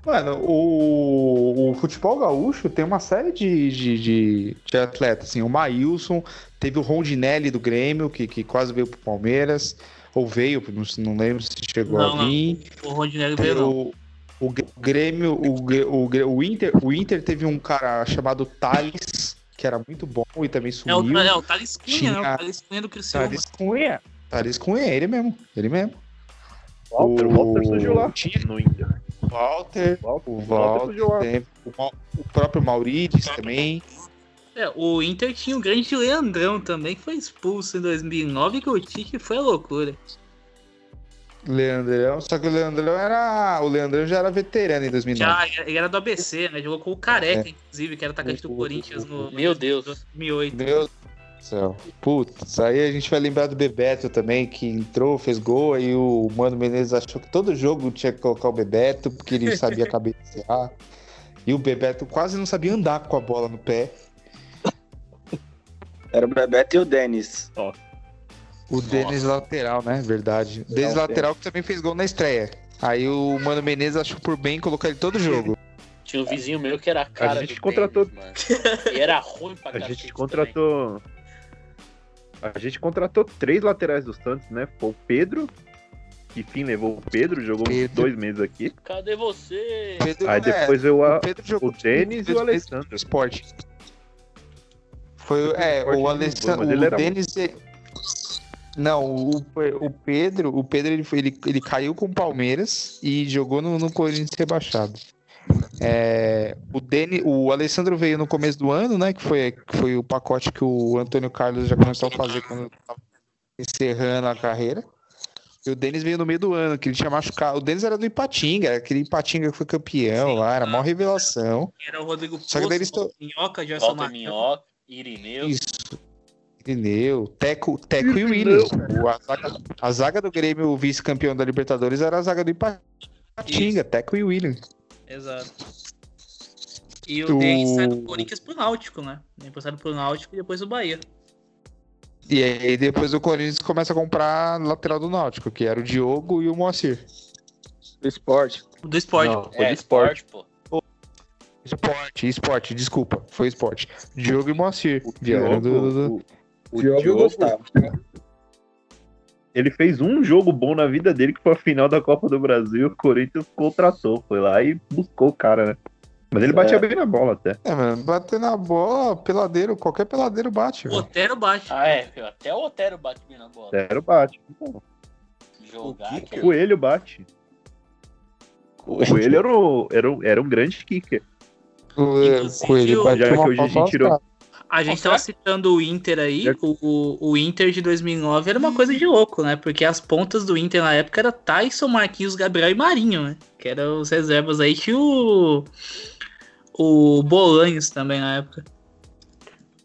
Mano, o, o futebol gaúcho tem uma série de, de, de, de atletas, assim, o Maílson, teve o Rondinelli do Grêmio, que, que quase veio pro Palmeiras, ou veio, não, não lembro se chegou Não, a vir. O Rondinelli veio não. O, o Grêmio, o, o, o, Inter, o Inter teve um cara chamado Thales, que era muito bom e também É o, sumiu. é o Thales Cunha, né? Tinha- O Thales Cunha do Criciúma. Thales Cunha. Thales Cunha, ele mesmo, ele mesmo. Walter, o Walter surgiu lá. Tinha No Inter. Walter, Walter, o Walter Walter, o, Mau- o próprio Maurides também. É, o Inter tinha o grande Leandrão também, que foi expulso em 2009 que o Tite foi a loucura. Leandrão, só que o Leandrão era. O Leandrão já era veterano em 2009. Já, ele era do ABC, né? Jogou com o Careca, inclusive, que era atacante do Corinthians no Meu Deus. 2008. Meu céu. Putz, aí a gente vai lembrar do Bebeto também, que entrou, fez gol, aí o Mano Menezes achou que todo jogo tinha que colocar o Bebeto, porque ele (laughs) sabia cabecear. E o Bebeto quase não sabia andar com a bola no pé. Era o Bebeto e o Denis. O Denis lateral, né? Verdade. O Denis lateral que também fez gol na estreia. Aí o Mano Menezes achou por bem colocar ele todo jogo. Tinha um vizinho meu que era a cara A gente do contratou- Denis, mano. E era ruim pra (laughs) A gente contratou. A gente contratou três laterais do Santos, né? Foi o Pedro, que enfim levou o Pedro, jogou uns Pedro. dois meses aqui. Cadê você? Pedro, Aí é, depois eu, a, o Pedro jogou o Denis e o Pedro- Alessandro. esporte. Foi, é, o de Alessandro, o Denis... é- Não, o, o Pedro, o Pedro ele, foi- ele, ele caiu com o Palmeiras e jogou no, no Corinthians rebaixado. É, o, Denis, o Alessandro veio no começo do ano, né? Que foi, que foi o pacote que o Antônio Carlos já começou a fazer quando estava encerrando a carreira. E o Denis veio no meio do ano, que ele tinha machucado. O Denis era do Ipatinga, era aquele Ipatinga que foi campeão lá, era a maior revelação. Era o Rodrigo Só que daí eles Poço, to- Minhoca, Gerson Walter Marcão. Minhoca, Irineu. Isso. Irineu, Teco, Teco e William. O- A zaga, a zaga do Grêmio, o vice-campeão da Libertadores, era a zaga do Ipatinga, Teco e William. Exato. E o O- Denis saiu do Corinthians pro Náutico, né? Emprestado pro Náutico e depois o Bahia. E aí depois o Corinthians começa a comprar lateral do Náutico, que era o Diogo e o Moacir. Do esporte. Do esporte. Não, foi É, do esporte. pô. Esporte, esporte, desculpa, foi esporte. Diogo e Moacir. O vieram do- do- do- Diogo, o, o Diogo e o Diogo, Gustavo. Ele fez um jogo bom na vida dele, que foi a final da Copa do Brasil. O Corinthians contratou, foi lá e buscou o cara, né? Mas ele batia É. bem na bola até. É, mano, bater na bola, peladeiro, qualquer peladeiro bate, O. Otero bate. Ah, é. Até o Otero bate bem na bola. Zero bate. Jogar O aquele- Coelho bate. O Coelho era, o- era, o- era um grande kicker. Coelho o- bate Já que hoje a gente tirou- A gente tava citando o Inter aí, o, o Inter de 2009 era uma coisa de louco, né? Porque as pontas do Inter na época era Tyson, Marquinhos, Gabriel e Marinho, né? Que eram os reservas aí. Tinha o, o Bolanhos também na época.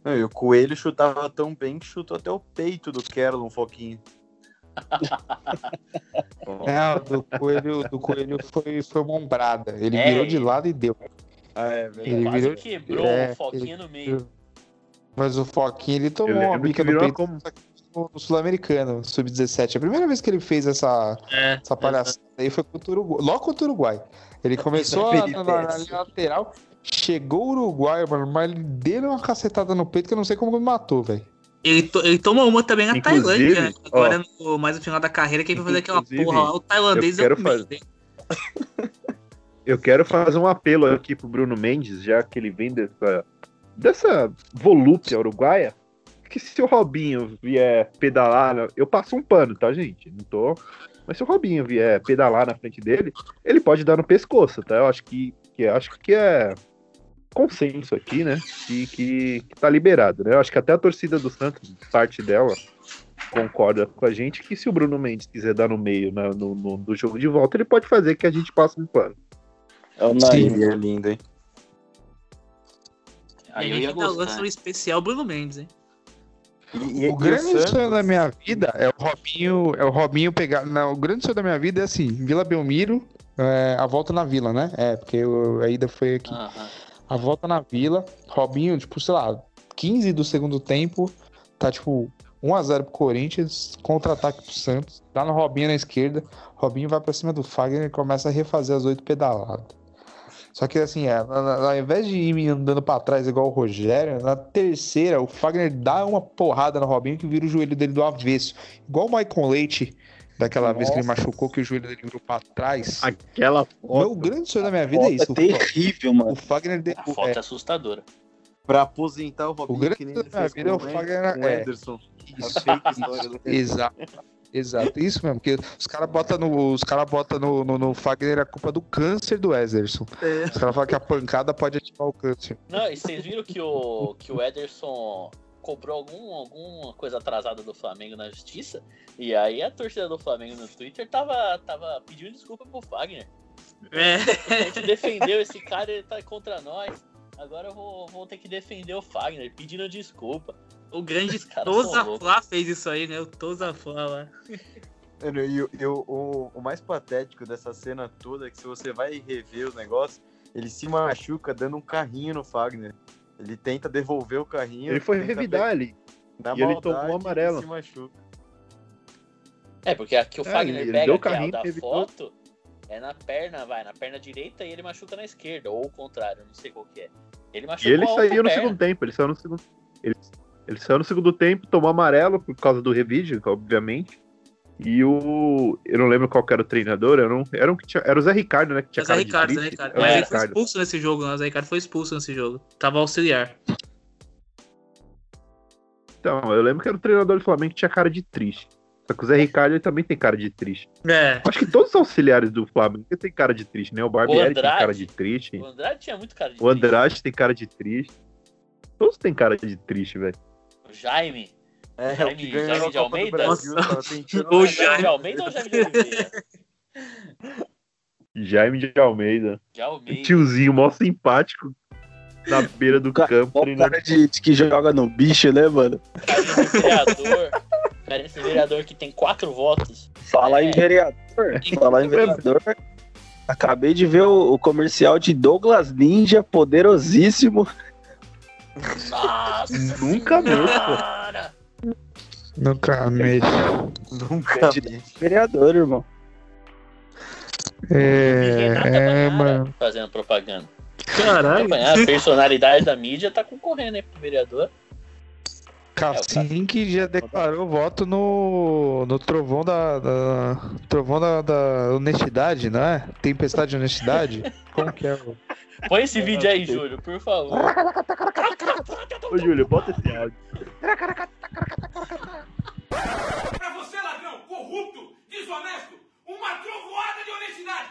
Não, e o Coelho chutava tão bem que chutou até o peito do Kerlon, um foquinho. (laughs) É, o do Coelho, do Coelho foi, foi uma ombrada. Ele É, virou de ele- lado e deu. Ah, é Ele Quase virou- quebrou é, o Foquinha no meio. Mas o Foquinha, ele Eu tomou uma bica no peito como... no no Sul-Americano, Sub-17. A primeira vez que ele fez essa, É, essa palhaçada aí foi contra o Uruguai. Logo contra o Uruguai. Ele começou a- na, na, na linha lateral, chegou o Uruguai, mano, mas ele deu uma cacetada no peito que eu não sei como ele matou, velho. Ele, to- ele tomou uma também na Inclusive, Tailândia, né? ó, Agora, no, mais no final da carreira, que ele vai fazer aquela porra lá. O tailandês eu é o quero fazer-. (laughs) Eu quero fazer um apelo aqui pro Bruno Mendes, já que ele vem dessa, dessa volúpia uruguaia. Que se o Robinho vier pedalar, na- eu passo um pano, tá, gente? Não tô. Mas se o Robinho vier pedalar na frente dele, ele pode dar no pescoço, tá? Eu acho que, que eu acho que é consenso aqui, né? Que, que, que tá liberado, né? Eu acho que até a torcida do Santos, parte dela, concorda com a gente que se o Bruno Mendes quiser dar no meio né, no, no, do jogo de volta, ele pode fazer que a gente passe um plano. É o Nair, é lindo, hein? Aí eu ia lança um especial Bruno Mendes, hein? E, e, o grande o sonho da minha vida é o Robinho, é o Robinho pegar. Não, o grande sonho da minha vida é assim, Vila Belmiro, é, a volta na vila, né? É, porque eu, a ida foi aqui. A volta na vila, Robinho, tipo, sei lá, 15 do segundo tempo, tá tipo 1x0 pro Corinthians, contra-ataque pro Santos, dá no Robinho na esquerda, Robinho vai pra cima do Fagner e começa a refazer as oito pedaladas. Só que assim, é, ao invés de ir andando pra trás igual o Rogério, na terceira, o Fagner dá uma porrada no Robinho que vira o joelho dele do avesso. Igual o Maicon Leite, daquela Nossa. vez que ele machucou, que o joelho dele virou pra trás. Aquela foto. Meu grande sonho da minha vida é isso. É terrível, mano. O Fagner. De... A foto é, assustadora. Pra aposentar o Robinho, o grande sonho da minha vida é o Fagner. Com é. Anderson. (laughs) Exato. Exato, isso mesmo, porque os caras botam no, os cara bota no, no, no, Fagner a culpa do câncer do Ederson. É. Os caras falam que a pancada pode ativar o câncer. Não, e vocês viram que o, que o Ederson comprou algum, alguma coisa atrasada do Flamengo na justiça? E aí a torcida do Flamengo no Twitter tava, tava pedindo desculpa pro Fagner. É. A gente defendeu esse cara, ele tá contra nós. Agora eu vou, vou ter que defender o Fagner, pedindo desculpa. O grande Toza Flá fez isso aí, né? O Toza Flá lá. E, e o, o, o, mais patético dessa cena toda é que se você vai rever o negócio, ele se machuca dando um carrinho no Fagner. Ele tenta devolver o carrinho. Ele foi revidar ali. Na e maldade, ele tomou o amarelo. Ele se machuca. É, porque aqui o é, Fagner pega o carrinho, da foto, é na perna, vai, na perna direita e ele machuca na esquerda, ou o contrário, não sei qual que é. Ele machucou E ele saiu no segundo tempo, ele saiu no segundo. Ele ele saiu no segundo tempo, tomou amarelo por causa do revide, obviamente. E o. Eu não lembro qual era o treinador, era, um, era, um que tinha, era o Zé Ricardo, né? Que tinha Zé Ricardo, Zé Ricardo. É, ele foi expulso nesse jogo, né? O Zé Ricardo foi expulso nesse jogo. Tava auxiliar. Então, eu lembro que era o treinador do Flamengo que tinha cara de triste. Só que o Zé Ricardo ele também tem cara de triste. É. Acho que todos os auxiliares do Flamengo têm cara de triste, né? O Barbieri o tem cara de triste. O Andrade tinha muito cara de triste. O Andrade tem cara de triste. Todos têm cara de triste, velho. Jaime. É, Jaime, (laughs) o que Jaime de Almeida? Brasil, o Jaime de Almeida ou Jaime de Oliveira? Jaime de Almeida. De Almeida. Tiozinho, mó simpático. Na beira do cara, campo. O cara de, de, que joga no bicho, né, mano? Parece vereador. Parece vereador que tem quatro votos. Falar é. em vereador. Falar em vereador. Acabei de ver o, o comercial de Douglas Ninja, poderosíssimo. Nossa Nunca mesmo. Nunca mesmo. Nunca mesmo. Vereador, irmão. É, é mano. Fazendo propaganda. Caralho. A personalidade da mídia tá concorrendo aí pro vereador. Cassim que já declarou voto no, no trovão da, da trovão da, da, honestidade, não é? Tempestade de honestidade? Como que é? Põe esse vídeo aí, Júlio, por favor. Ô, Júlio, bota esse áudio. Pra você, ladrão, corrupto, desonesto, uma trovoada de honestidade.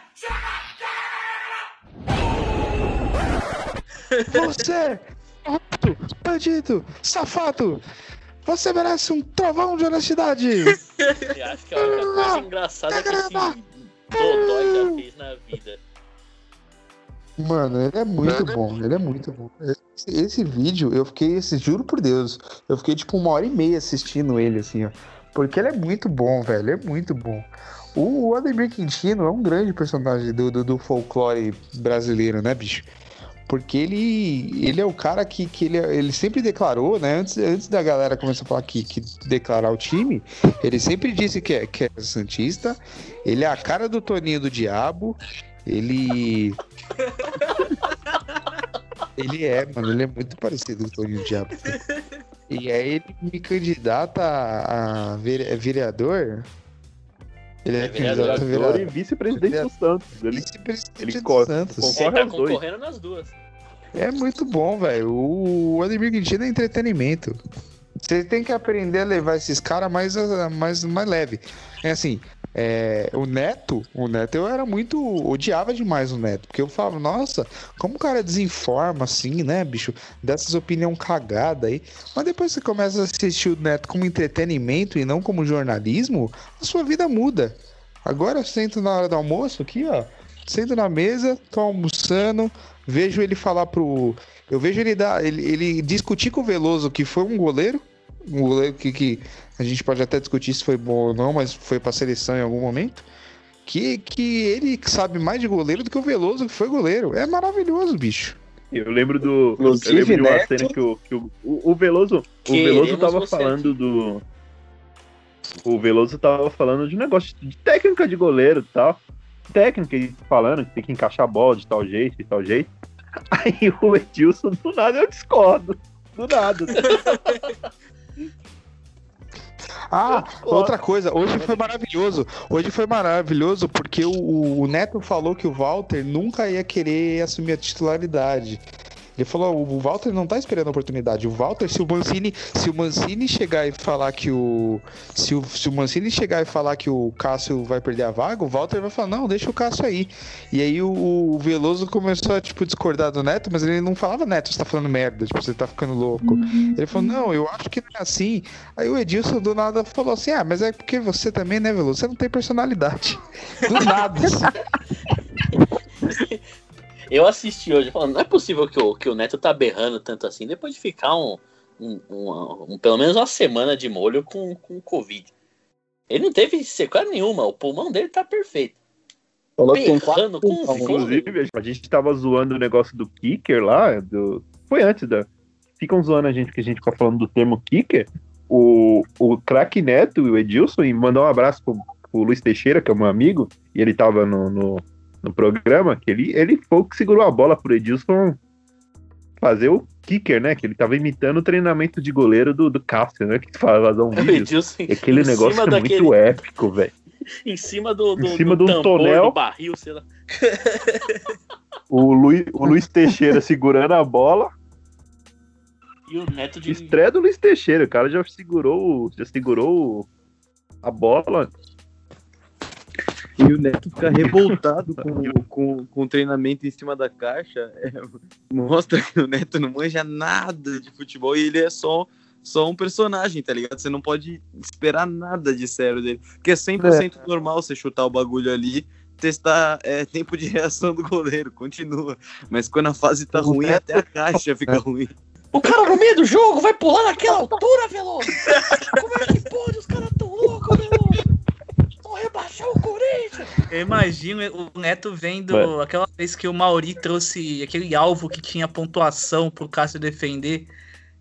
Você, corrupto, bandido, safado, você merece um trovão de honestidade. (laughs) Eu acho que é a única coisa engraçada que esse Dodói já fez na vida. Mano, ele é muito bom, ele é muito bom. Esse, esse, vídeo, eu fiquei, esse, juro por Deus, eu fiquei tipo uma hora e meia assistindo ele, assim, ó. Porque ele é muito bom, velho, é muito bom. O, o Ademir Quintino é um grande personagem do, do, do, folclore brasileiro, né, bicho? Porque ele, ele é o cara que, que ele, ele sempre declarou, né? Antes, antes da galera começar a falar que, que declarar o time, ele sempre disse que é, que é Santista. Ele é a cara do Toninho do Diabo. Ele. ele é, mano, ele é muito parecido com o Toninho Diabo. E aí ele me candidata a vereador. Ele é, é vereador, vereador e vice-presidente do Santos. Ele, vice-presidente do Santos. Ele tá concorrendo nas duas. É muito bom, velho. O Ademir Quintino é entretenimento. Você tem que aprender a levar esses caras mais, mais, mais leve. É assim, é, o Neto, o Neto eu era muito. odiava demais o Neto, porque eu falava, nossa, como o cara desinforma assim, né, bicho? Dessas opinião cagada aí. Mas depois você começa a assistir o Neto como entretenimento e não como jornalismo, a sua vida muda. Agora eu sento na hora do almoço aqui, ó. Sento na mesa, tô almoçando, vejo ele falar pro. Eu vejo ele dar. Ele, ele discutir com o Veloso que foi um goleiro. Um goleiro que, que a gente pode até discutir se foi bom ou não, mas foi pra seleção em algum momento. Que, que ele sabe mais de goleiro do que o Veloso, que foi goleiro. É maravilhoso, bicho. Eu lembro do. Inclusive, eu lembro de uma Neto- cena que o, que o, o, Veloso. O Veloso tava você falando do. O Veloso tava falando de um negócio de técnica de goleiro e tal. Técnica, falando que tem que encaixar a bola de tal jeito, de tal jeito. (laughs) Aí o Edilson, do nada, eu discordo. Do nada. (laughs) Ah, outra coisa, hoje foi maravilhoso. Hoje foi maravilhoso porque o, o Neto falou que o Walter nunca ia querer assumir a titularidade. Ele falou, o Walter não tá esperando a oportunidade. O Walter, se o Mancini, se o Mancini chegar e falar que o se o, se o Mancini chegar e falar que o Cássio vai perder a vaga, o Walter vai falar: "Não, deixa o Cássio aí". E aí o, o Veloso começou a tipo discordar do Neto, mas ele não falava Neto, você tá falando merda, tipo, você tá ficando louco. Ele falou: "Não, eu acho que não é assim". Aí o Edilson do nada falou assim: "Ah, mas é porque você também, né, Veloso? Você não tem personalidade". (laughs) Do nada. (laughs) Eu assisti hoje falando, não é possível que o, que o Neto tá berrando tanto assim depois de ficar um, um, um- um- pelo menos uma semana de molho com, com Covid. Ele não teve sequela nenhuma, o pulmão dele tá perfeito. Falou Berrando com. Inclusive, a gente tava zoando o negócio do kicker lá. Do... Foi antes da. Ficam zoando a gente que a gente fica falando do termo kicker. O, o craque Neto e o Edilson, e mandar um abraço pro, pro Luiz Teixeira, que é meu amigo, e ele tava no, no, no programa, que ele, ele foi o que segurou a bola pro Edilson fazer o kicker, né? Que ele tava imitando o treinamento de goleiro do, do Cássio, né? Que faz vazar um (laughs) vídeo. Edilson E Aquele negócio é daquele- muito épico, velho. (laughs) Em cima do, do, Em cima do um tambor, tonel. do barril, sei lá. O Luiz, o Luiz Teixeira segurando a bola. E o Neto de. Estreia do Luiz Teixeira, o cara já segurou, já segurou a bola. E o Neto fica (laughs) revoltado com, com, com o treinamento em cima da caixa. é, mostra que o Neto não manja nada de futebol e ele é só, só um personagem, tá ligado? Você não pode esperar nada de sério dele. Porque é 100% normal você chutar o bagulho ali, testar é, tempo de reação do goleiro, continua. Mas quando a fase tá ruim, até a caixa fica (laughs) ruim. O cara no meio do jogo vai pular naquela altura, Veloso! Como é que pode? Os caras tão loucos, Veloso! Vão rebaixar o Corinthians! Eu imagino o Neto vendo Mano. aquela vez que o Mauri trouxe aquele alvo que tinha pontuação pro Cássio defender.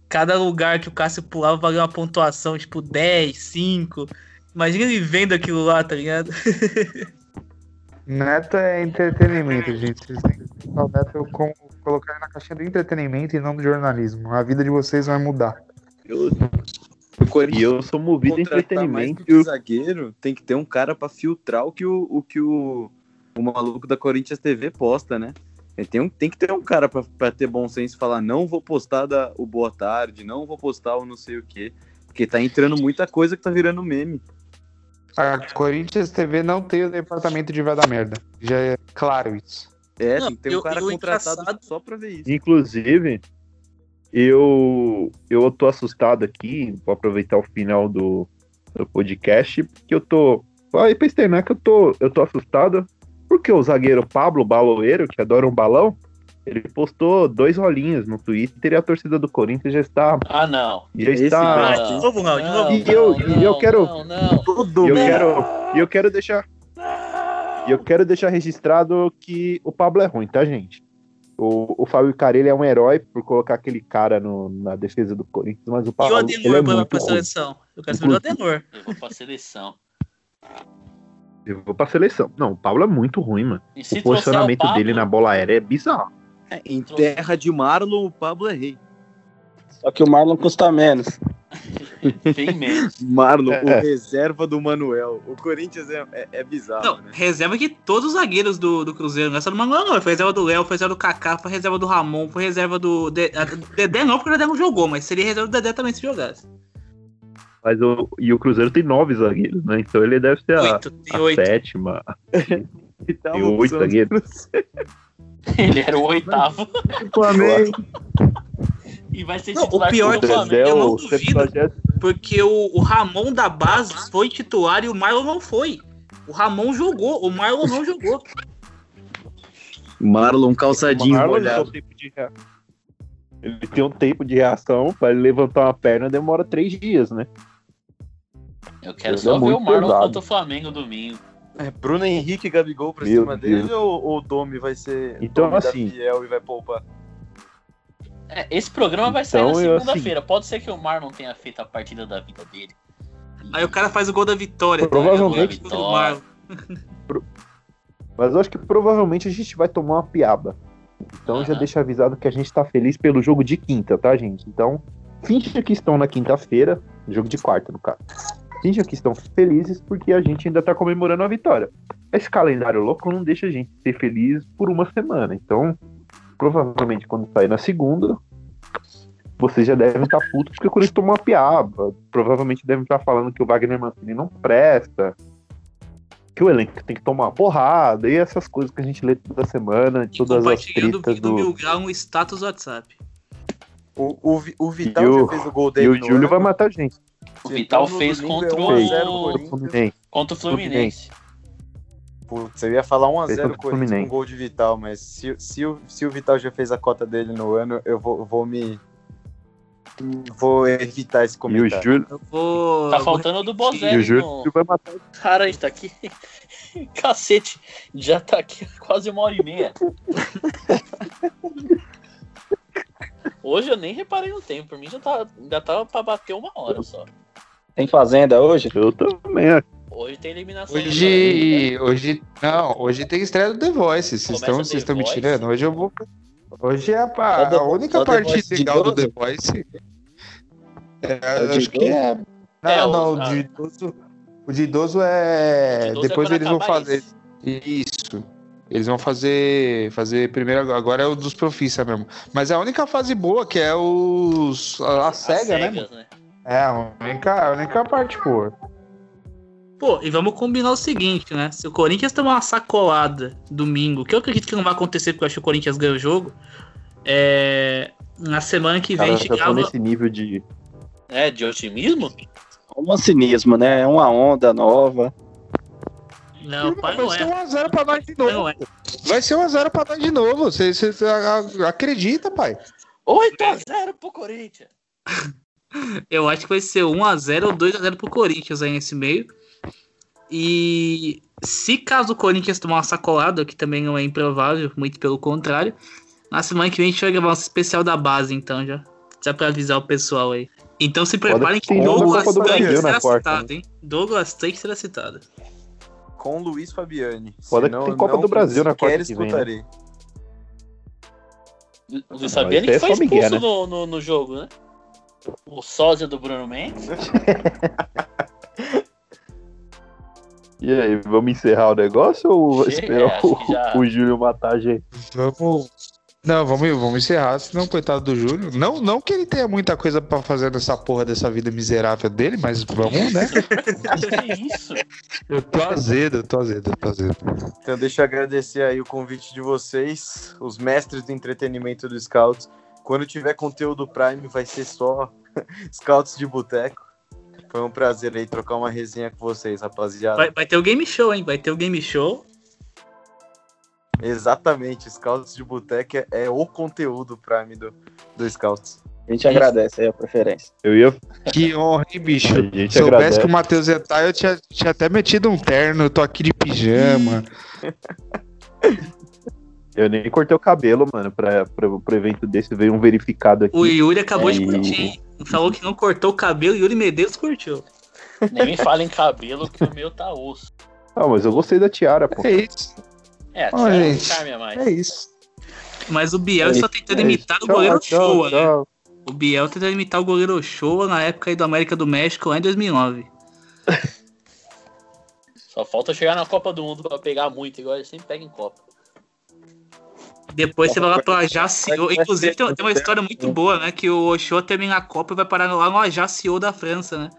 Cada lugar que o Cássio pulava valia uma pontuação, tipo 10, 5. Imagina ele vendo aquilo lá, tá ligado? (laughs) Neto é entretenimento, gente. Vocês têm que colocar o Neto como colocar ele na caixinha do entretenimento e não do jornalismo. A vida de vocês vai mudar. Eu, o Corinthians E eu sou movido a contratar mais entretenimento. do que zagueiro, tem que ter um cara pra filtrar o que o, o que o, o maluco da Corinthians TV posta, né? Tem, um, tem que ter um cara pra, pra ter bom senso e falar, não vou postar da, o boa tarde, não vou postar o não sei o quê. Porque tá entrando muita coisa que tá virando meme. A Corinthians TV não tem o departamento de vai dar merda. Já é claro isso. É, Não, tem que ter um o- cara o contratado engraçado- só pra ver isso. Inclusive, eu eu tô assustado aqui, vou aproveitar o final do, do podcast, porque eu tô. Aí pra externar que eu tô, eu tô assustado, porque o zagueiro Pablo Baloeiro, que adora um balão, ele postou dois rolinhos no Twitter e a torcida do Corinthians já está. Ah, não. Já Esse está. cara- de novo, não, de novo. E eu- e eu quero- Não, não. Todo E eu mundo. quero, e eu quero deixar. E eu quero deixar registrado que o Pablo é ruim, tá, gente? O, o Fábio Carelli é um herói por colocar aquele cara no- na defesa do Corinthians, mas o E o Pablo ele Adenor é pra, muito pra ruim. seleção? Eu quero saber do Adenor. Eu vou pra seleção. Eu vou pra seleção. Não, o Pablo é muito ruim, mano. O posicionamento trouxer o dele na bola aérea é bizarro. É, em terra de Marlon, o Pablo é rei. Só que o Marlon custa menos. (laughs) Bem menos. Marlon, É. o reserva do Manuel. O Corinthians é, é, é bizarro, Não, né? reserva que todos os zagueiros do, do Cruzeiro, não é só do Manuel, não. Foi reserva do Léo, foi reserva do Kaká, foi reserva do Ramon, foi reserva do. De, Dedé não, porque o Dedé não jogou, mas seria reserva do Dedé também se jogasse. Mas o, e o Cruzeiro tem nove zagueiros, né? Então ele deve ser a, Oito, a oito. sétima. (laughs) Então, Tem oito zagueiros. Ele era o oitavo. (laughs) Flamengo. E vai ser Não, o titular pior é o que eu Flamengo. não duvido, porque o, o Ramon da base foi titular e o Marlon não foi. O Ramon jogou, o Marlon não jogou. Marlon calçadinho Marlon molhado. tem um de Ele tem um tempo de reação, para ele levantar uma perna demora três dias, né? Eu quero Ele só é ver o Marlon pesado. contra o Flamengo domingo. É, Bruno Henrique e Gabigol pra Meu cima Deus. dele ou o Domi vai ser Então, Domi da assim- Fiel e vai poupar? É, esse programa vai sair Então, na eu, assim- segunda-feira. Pode ser que o Marlon tenha feito a partida da vida dele. Aí o cara faz o gol da vitória. tá? Provavelmente- É o gol do Marlon. Mas eu acho que provavelmente a gente vai tomar uma piaba. Então já Aham. deixa avisado que a gente tá feliz pelo jogo de quinta, tá, gente? Então, finge que estão na quinta-feira, jogo de quarta, no caso. Finge que estão felizes porque a gente ainda tá comemorando a vitória. Esse calendário louco não deixa a gente ser feliz por uma semana. Então, provavelmente quando sair na segunda, vocês já devem estar putos porque o Corinthians tomou uma piaba. Provavelmente devem estar falando que o Wagner Mancini não presta. Que o elenco tem que tomar uma porrada e essas coisas que a gente lê toda semana, todas as o tretas vídeo do do. Mil Grau no status WhatsApp. O, o, o Vital E o- já fez o gol E dele. o no Júlio ano. vai matar a gente. O Vital no fez contra é 1 a 0 o... Fluminense. contra o Fluminense. Putz, eu ia falar 1x0 Fez contra o Corinthians com gol de Vital, mas se, se, o, se o Vital já fez a cota dele no ano, eu vou, vou me. Vou evitar esse E o comentário. Júlio, Eu vou. Tá faltando o do e o. Júlio vai matar Cara, a gente tá aqui. (laughs) Cacete, já tá aqui (laughs) quase uma hora e meia. Hoje eu nem reparei no tempo, por mim já tava, já tava pra bater uma hora só. Tem fazenda hoje? Eu também, é. Hoje tem eliminação. do Hoje. Hoje. Não, hoje tem estreia do The Voice. Vocês estão The vocês estão me tirando? Hoje eu vou. Hoje é a, a única parte legal do? The Voice. É, É acho que é. Não, É, o- não, o ah. de idoso. O de idoso é. O de idoso é Depois eles vão fazer. Isso. Eles vão fazer. Fazer primeiro. Agora é o dos profissa mesmo. Mas é a única fase boa, que é os. A, a SEGA, né? né? É, a única, a única parte boa. Pô, e vamos combinar o seguinte, né? Se o Corinthians tomar uma sacolada domingo, que eu acredito que não vai acontecer porque eu acho que o Corinthians ganha o jogo, é. Na semana que vem Cara, a gente grava. nesse nível de. É, de otimismo? Um cinismo, né? É uma onda nova. Não, pai vai não ser é. 1x0 pra nós de novo. não é. Vai ser 1x0 pra nós de novo. Você, você- acredita, pai? 8x0 pro Corinthians. Eu acho que vai ser 1x0 ou 2x0 pro Corinthians aí nesse meio. E se caso o Corinthians tomar uma sacolada, que também não é improvável, muito pelo contrário, na semana que vem a gente vai gravar um especial da base, então já. Já pra avisar o pessoal aí. Então se preparem que Douglas na será citado, hein? Douglas Tanque será citado. Com o Luiz Fabiani. Foda Senão que tem Copa não do Brasil na quarta que vem, né? escutarei. O Luiz Fabiani isso que foi é expulso né? no, no, no jogo, né? O sósia do Bruno Mendes. (laughs) E aí, vamos encerrar o negócio ou Chega, esperar acho o, já- o Júlio matar a gente? Vamos. Não, vamos, vamos encerrar, senão, coitado do Júlio. Não, não que ele tenha muita coisa pra fazer nessa porra dessa vida miserável dele, mas vamos, né? que isso? Eu tô azedo, eu tô azedo, eu tô azedo. Então deixa eu agradecer aí o convite de vocês, os mestres do entretenimento do Scouts. Quando tiver conteúdo Prime vai ser só (laughs) Scouts de Boteco. Foi um prazer aí trocar uma resenha com vocês, rapaziada. Vai, vai ter o game show, hein? Vai ter o game show. Exatamente, Scouts de Boteco é, é o conteúdo Prime do, do Scouts. A gente agradece aí a preferência. Eu ia. Que honra, hein, bicho? A gente Se soubesse agradece. que o Matheus ia estar, eu tinha, tinha até metido um terno, eu tô aqui de pijama. (laughs) Eu nem cortei o cabelo, mano, pra, pra, pro evento desse. Veio um verificado aqui. O Yuri acabou de E- curtir, hein? Falou que não cortou o cabelo, Yuri Medeiros curtiu. Nem me fala em cabelo que o meu tá osso. Ah, mas eu gostei da tiara, pô. É isso. É, Ó, tinha um gente, charme a mais. É isso. Mas o Biel está tentando É imitar isso. o goleiro Tchau, tchau, Showa, né? tchau. O Biel tá tentando imitar o goleiro Ochoa na época aí do América do México, lá em 2009. Só falta chegar na Copa do Mundo pra pegar muito, igual ele sempre pega em Copa. Depois você vai lá pro Ajaccio. Inclusive tem, tem uma história muito boa, né? Que o Ochoa termina a Copa e vai parar lá no Ajaccio da França, né?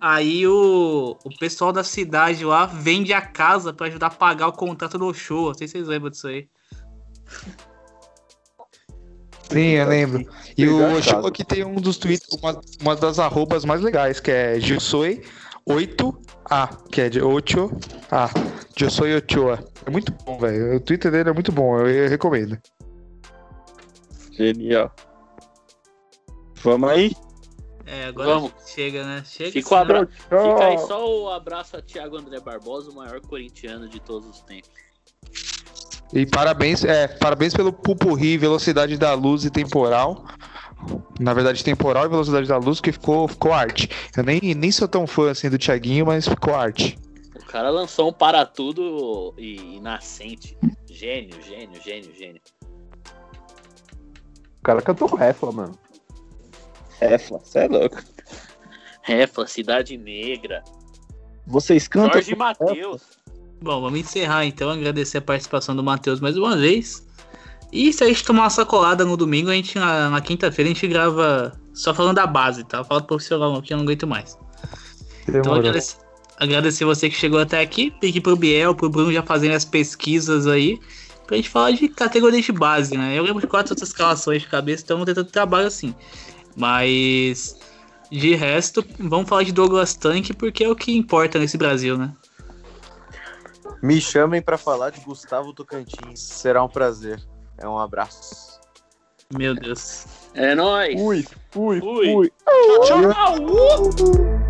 Aí o, o pessoal da cidade lá vende a casa pra ajudar a pagar o contrato do show. Não sei se vocês lembram disso aí. Sim, eu lembro. E o show aqui tem um dos tweets, uma, uma das arrobas mais legais, que é Gilsoi 8A, que é de 8A. Gilsoi 8A. É muito bom, velho. O Twitter dele é muito bom, eu, eu recomendo. Genial. Vamos aí? É, agora Vamos. chega, né? Chega. Fica, abra... senão- Fica aí só o abraço a Thiago André Barbosa, o maior corintiano de todos os tempos. E parabéns, é, parabéns pelo pupurri, velocidade da luz e temporal. Na verdade, temporal e velocidade da luz, que ficou, ficou arte. Eu nem, nem sou tão fã assim do Thiaguinho, mas ficou arte. O cara lançou um para tudo e, e nascente. Gênio, gênio, gênio, gênio. O cara cantou Refla, mano. Refla, você é louco. Refla, Cidade Negra. Vocês cantam. Jorge Matheus. Bom, vamos encerrar então. Agradecer a participação do Matheus mais uma vez. E se a gente tomar uma sacolada no domingo, a gente na, na quinta-feira a gente grava só falando da base, tá? Fala profissional aqui, eu não aguento mais. Então Demorou. agradecer, agradecer você que chegou até aqui, pedir pro Biel, pro Bruno já fazendo as pesquisas aí, pra gente falar de categorias de base, né? Eu lembro de quatro outras escalações de cabeça, então vamos tentando trabalho assim. Mas de resto, vamos falar de Douglas Tank, porque é o que importa nesse Brasil, né? Me chamem pra falar de Gustavo Tocantins. Será um prazer. É um abraço. Meu Deus. É nóis. Fui, fui, Fui. fui. Tchau, tchau. Uh!